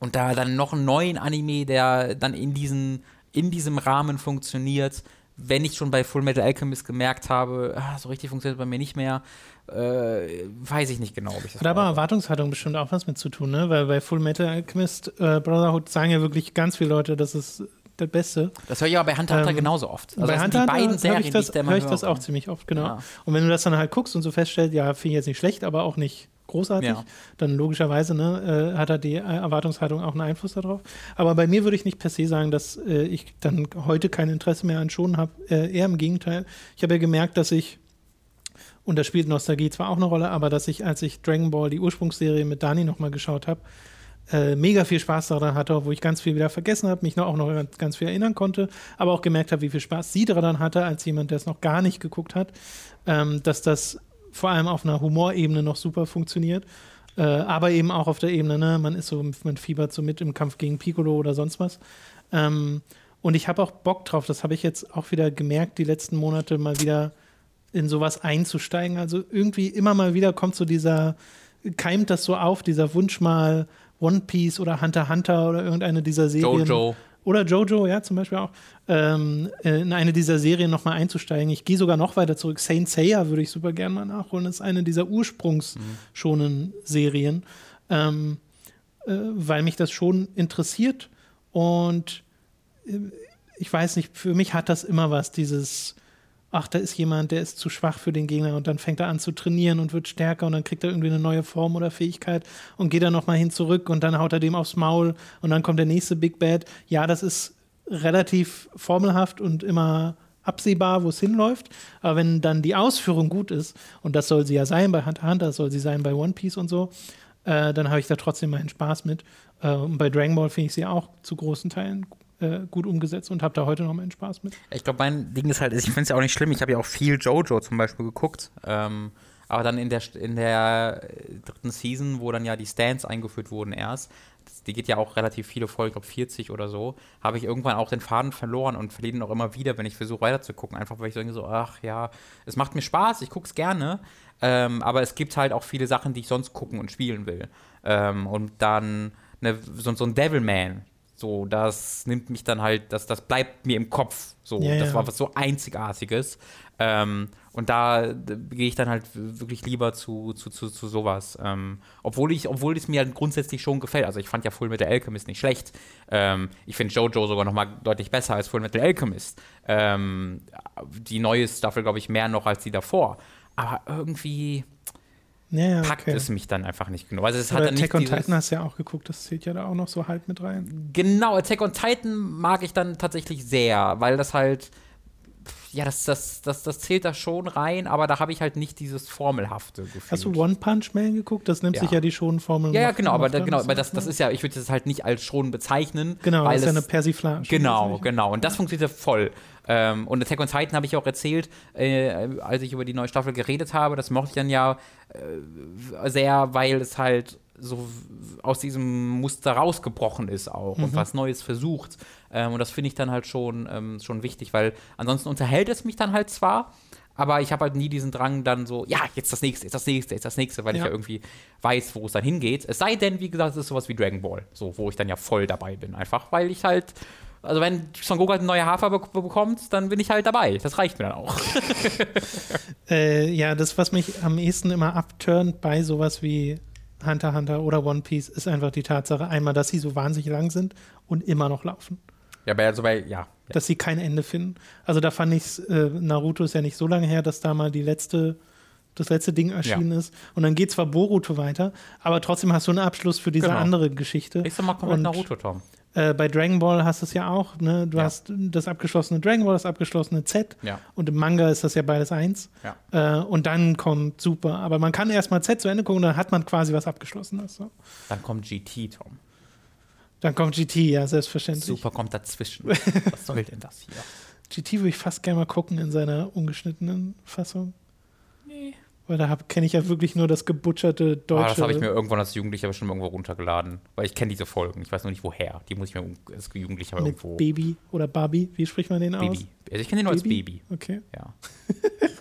und da dann noch einen neuen Anime, der dann in, diesen, in diesem Rahmen funktioniert, wenn ich schon bei Full Metal Alchemist gemerkt habe, ah, so richtig funktioniert es bei mir nicht mehr, äh, weiß ich nicht genau, ob ich das Hat aber. Erwartungshaltung bestimmt auch was mit zu tun, ne? Weil bei Full Metal Alchemist äh, Brotherhood sagen ja wirklich ganz viele Leute, das ist das Beste. Das höre ich aber bei Hunter x Hunter Ähm, genauso oft. Also bei das Hunter die beiden höre Serien, ich das, die ich da höre ich das höre. auch ziemlich oft, genau. Ja. Und wenn du das dann halt guckst und so feststellst, ja, finde ich jetzt nicht schlecht, aber auch nicht großartig, Ja. dann logischerweise ne, äh, hat da die äh, Erwartungshaltung auch einen Einfluss darauf. Aber bei mir würde ich nicht per se sagen, dass äh, ich dann heute kein Interesse mehr an Schonen habe. Äh, eher im Gegenteil. Ich habe ja gemerkt, dass ich und da spielt Nostalgie zwar auch eine Rolle, aber dass ich, als ich Dragon Ball, die Ursprungsserie mit Dani nochmal geschaut habe, äh, mega viel Spaß daran hatte, wo ich ganz viel wieder vergessen habe, mich noch auch noch ganz, ganz viel erinnern konnte, aber auch gemerkt habe, wie viel Spaß sie daran hatte, als jemand, der es noch gar nicht geguckt hat, ähm, dass das vor allem auf einer Humorebene noch super funktioniert. Äh, aber eben auch auf der Ebene, ne, man ist so, man fiebert so mit im Kampf gegen Piccolo oder sonst was. Ähm, und ich habe auch Bock drauf, das habe ich jetzt auch wieder gemerkt, die letzten Monate mal wieder in sowas einzusteigen. Also irgendwie immer mal wieder kommt so dieser, keimt das so auf, dieser Wunsch mal One Piece oder Hunter Hunter oder irgendeine dieser Serien. Jojo. Oder Jojo, ja, zum Beispiel auch, ähm, äh, in eine dieser Serien nochmal einzusteigen. Ich gehe sogar noch weiter zurück. Saint Seiya würde ich super gerne mal nachholen. Das ist eine dieser ursprungsschonen Serien, ähm, äh, weil mich das schon interessiert. Und äh, ich weiß nicht, für mich hat das immer was, dieses, ach, da ist jemand, der ist zu schwach für den Gegner und dann fängt er an zu trainieren und wird stärker und dann kriegt er irgendwie eine neue Form oder Fähigkeit und geht dann nochmal hin zurück und dann haut er dem aufs Maul und dann kommt der nächste Big Bad. Ja, das ist relativ formelhaft und immer absehbar, wo es hinläuft. Aber wenn dann die Ausführung gut ist, und das soll sie ja sein bei Hunter Hunter, das soll sie sein bei One Piece und so, äh, dann habe ich da trotzdem meinen Spaß mit. Äh, und bei Dragon Ball finde ich sie auch zu großen Teilen äh, gut umgesetzt und habe da heute noch meinen Spaß mit. Ich glaube, mein Ding ist halt, ich finde es ja auch nicht schlimm. Ich habe ja auch viel Jojo zum Beispiel geguckt. Ähm, Aber dann in der, in der äh, dritten Season, wo dann ja die Stands eingeführt wurden erst, die geht ja auch relativ viele Folgen, ich glaube 40 oder so, habe ich irgendwann auch den Faden verloren und verliere ihn auch immer wieder, wenn ich versuche weiterzugucken. Einfach weil ich so, so, ach ja, es macht mir Spaß, ich gucke es gerne, ähm, aber es gibt halt auch viele Sachen, die ich sonst gucken und spielen will. Ähm, und dann eine, so, so ein Devilman, so, das nimmt mich dann halt, das, das bleibt mir im Kopf. So, ja, das ja. war was so Einzigartiges. Ähm, und da gehe ich dann halt wirklich lieber zu, zu, zu, zu sowas. Ähm, obwohl ich, obwohl es mir halt grundsätzlich schon gefällt. Also ich fand ja Full Metal Alchemist nicht schlecht. Ähm, ich finde Jojo sogar noch mal deutlich besser als Full Metal Alchemist. Ähm, die neue Staffel, glaube ich, mehr noch als die davor. Aber irgendwie ja, ja, packt okay. es mich dann einfach nicht genug. Also es hat dann Attack on Titan hast du ja auch geguckt, das zählt ja da auch noch so halb mit rein. Genau, Attack on Titan mag ich dann tatsächlich sehr, weil das halt ja, das, das, das, das zählt da schon rein, aber da habe ich halt nicht dieses formelhafte Gefühl. Hast du One Punch Man geguckt? Das nimmt ja. sich ja die Schonformel. Ja, ja, genau, aber, da, genau, aber das, das ist ja, ich würde das halt nicht als Schon bezeichnen. Genau, weil das ist ja eine Persiflage. Genau, genau. Und das funktioniert ja voll. Ähm, und Attack on Titan habe ich auch erzählt, äh, als ich über die neue Staffel geredet habe. Das mochte ich dann ja äh, sehr, weil es halt so aus diesem Muster rausgebrochen ist auch mhm. und was Neues versucht. Ähm, und das finde ich dann halt schon, ähm, schon wichtig, weil ansonsten unterhält es mich dann halt zwar, aber ich habe halt nie diesen Drang dann so, ja, jetzt das nächste, jetzt das nächste, jetzt das nächste, weil ja. ich ja irgendwie weiß, wo es dann hingeht. Es sei denn, wie gesagt, es ist sowas wie Dragon Ball, so, wo ich dann ja voll dabei bin, einfach, weil ich halt also wenn Son Goku halt eine neue Hafer be bekommt, dann bin ich halt dabei. Das reicht mir dann auch. (laughs) äh, ja, das, was mich am ehesten immer abturnt bei sowas wie Hunter Hunter oder One Piece, ist einfach die Tatsache, einmal, dass sie so wahnsinnig lang sind und immer noch laufen. Ja, bei, also bei, ja, ja. Dass sie kein Ende finden. Also da fand ich äh, Naruto ist ja nicht so lange her, dass da mal die letzte, das letzte Ding erschienen ja. ist. Und dann geht zwar Boruto weiter, aber trotzdem hast du einen Abschluss für diese genau. andere Geschichte. Ich sag mal komplett Naruto, Tom. Äh, bei Dragon Ball hast du es ja auch, ne? Du ja. hast das abgeschlossene Dragon Ball, das abgeschlossene Z. Ja. Und im Manga ist das ja beides eins. Ja. Äh, und dann kommt Super. Aber man kann erstmal Z zu Ende gucken, dann hat man quasi was abgeschlossenes. So. Dann kommt GT, Tom. Dann kommt GT, ja, selbstverständlich. Super kommt dazwischen. (laughs) Was soll denn das hier? GT würde ich fast gerne mal gucken in seiner ungeschnittenen Fassung. Nee. Weil da kenne ich ja wirklich nur das gebutscherte Deutsche. Ah, das habe ich mir irgendwann als Jugendlicher bestimmt irgendwo runtergeladen. Weil ich kenne diese Folgen. Ich weiß nur nicht woher. Die muss ich mir als Jugendlicher Mit irgendwo. Baby oder Barbie, wie spricht man den Baby. aus? Also ich kenne den nur als Baby. Okay. Ja. (laughs)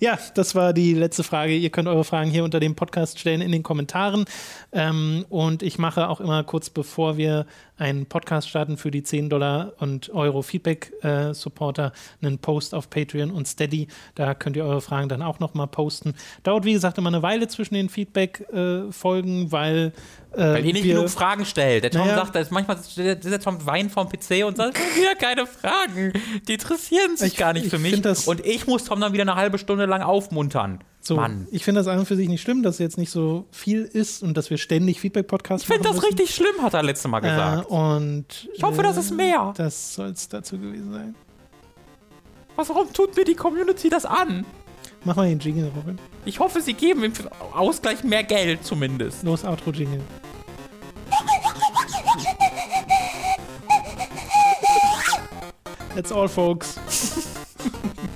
Ja, das war die letzte Frage. Ihr könnt eure Fragen hier unter dem Podcast stellen in den Kommentaren. Ähm, und ich mache auch immer kurz bevor wir einen Podcast starten für die 10 Dollar und Euro Feedback-Supporter äh, einen Post auf Patreon und Steady. Da könnt ihr eure Fragen dann auch nochmal posten. Dauert, wie gesagt, immer eine Weile zwischen den Feedback-Folgen, äh, weil Weil ihr nicht genug Fragen stellt. Der Tom naja, sagt, dass manchmal sitzt der Tom Wein vorm PC und sagt, wieder keine Fragen. Die interessieren sich ich, gar nicht für mich. und ich muss Tom dann wieder eine halbe Stunde lang aufmuntern. So, Mann. Ich finde das an und für sich nicht schlimm, dass jetzt nicht so viel ist und dass wir ständig Feedback-Podcasts machen. Ich finde das müssen. richtig schlimm, hat er letztes Mal gesagt. Äh, und ich hoffe, äh, das ist mehr. Das soll es dazu gewesen sein. Was, warum tut mir die Community das an? Mach mal den Jingle, Robin. Ich hoffe, sie geben im Ausgleich mehr Geld zumindest. Los, Outro-Jingle. That's all, folks. (laughs)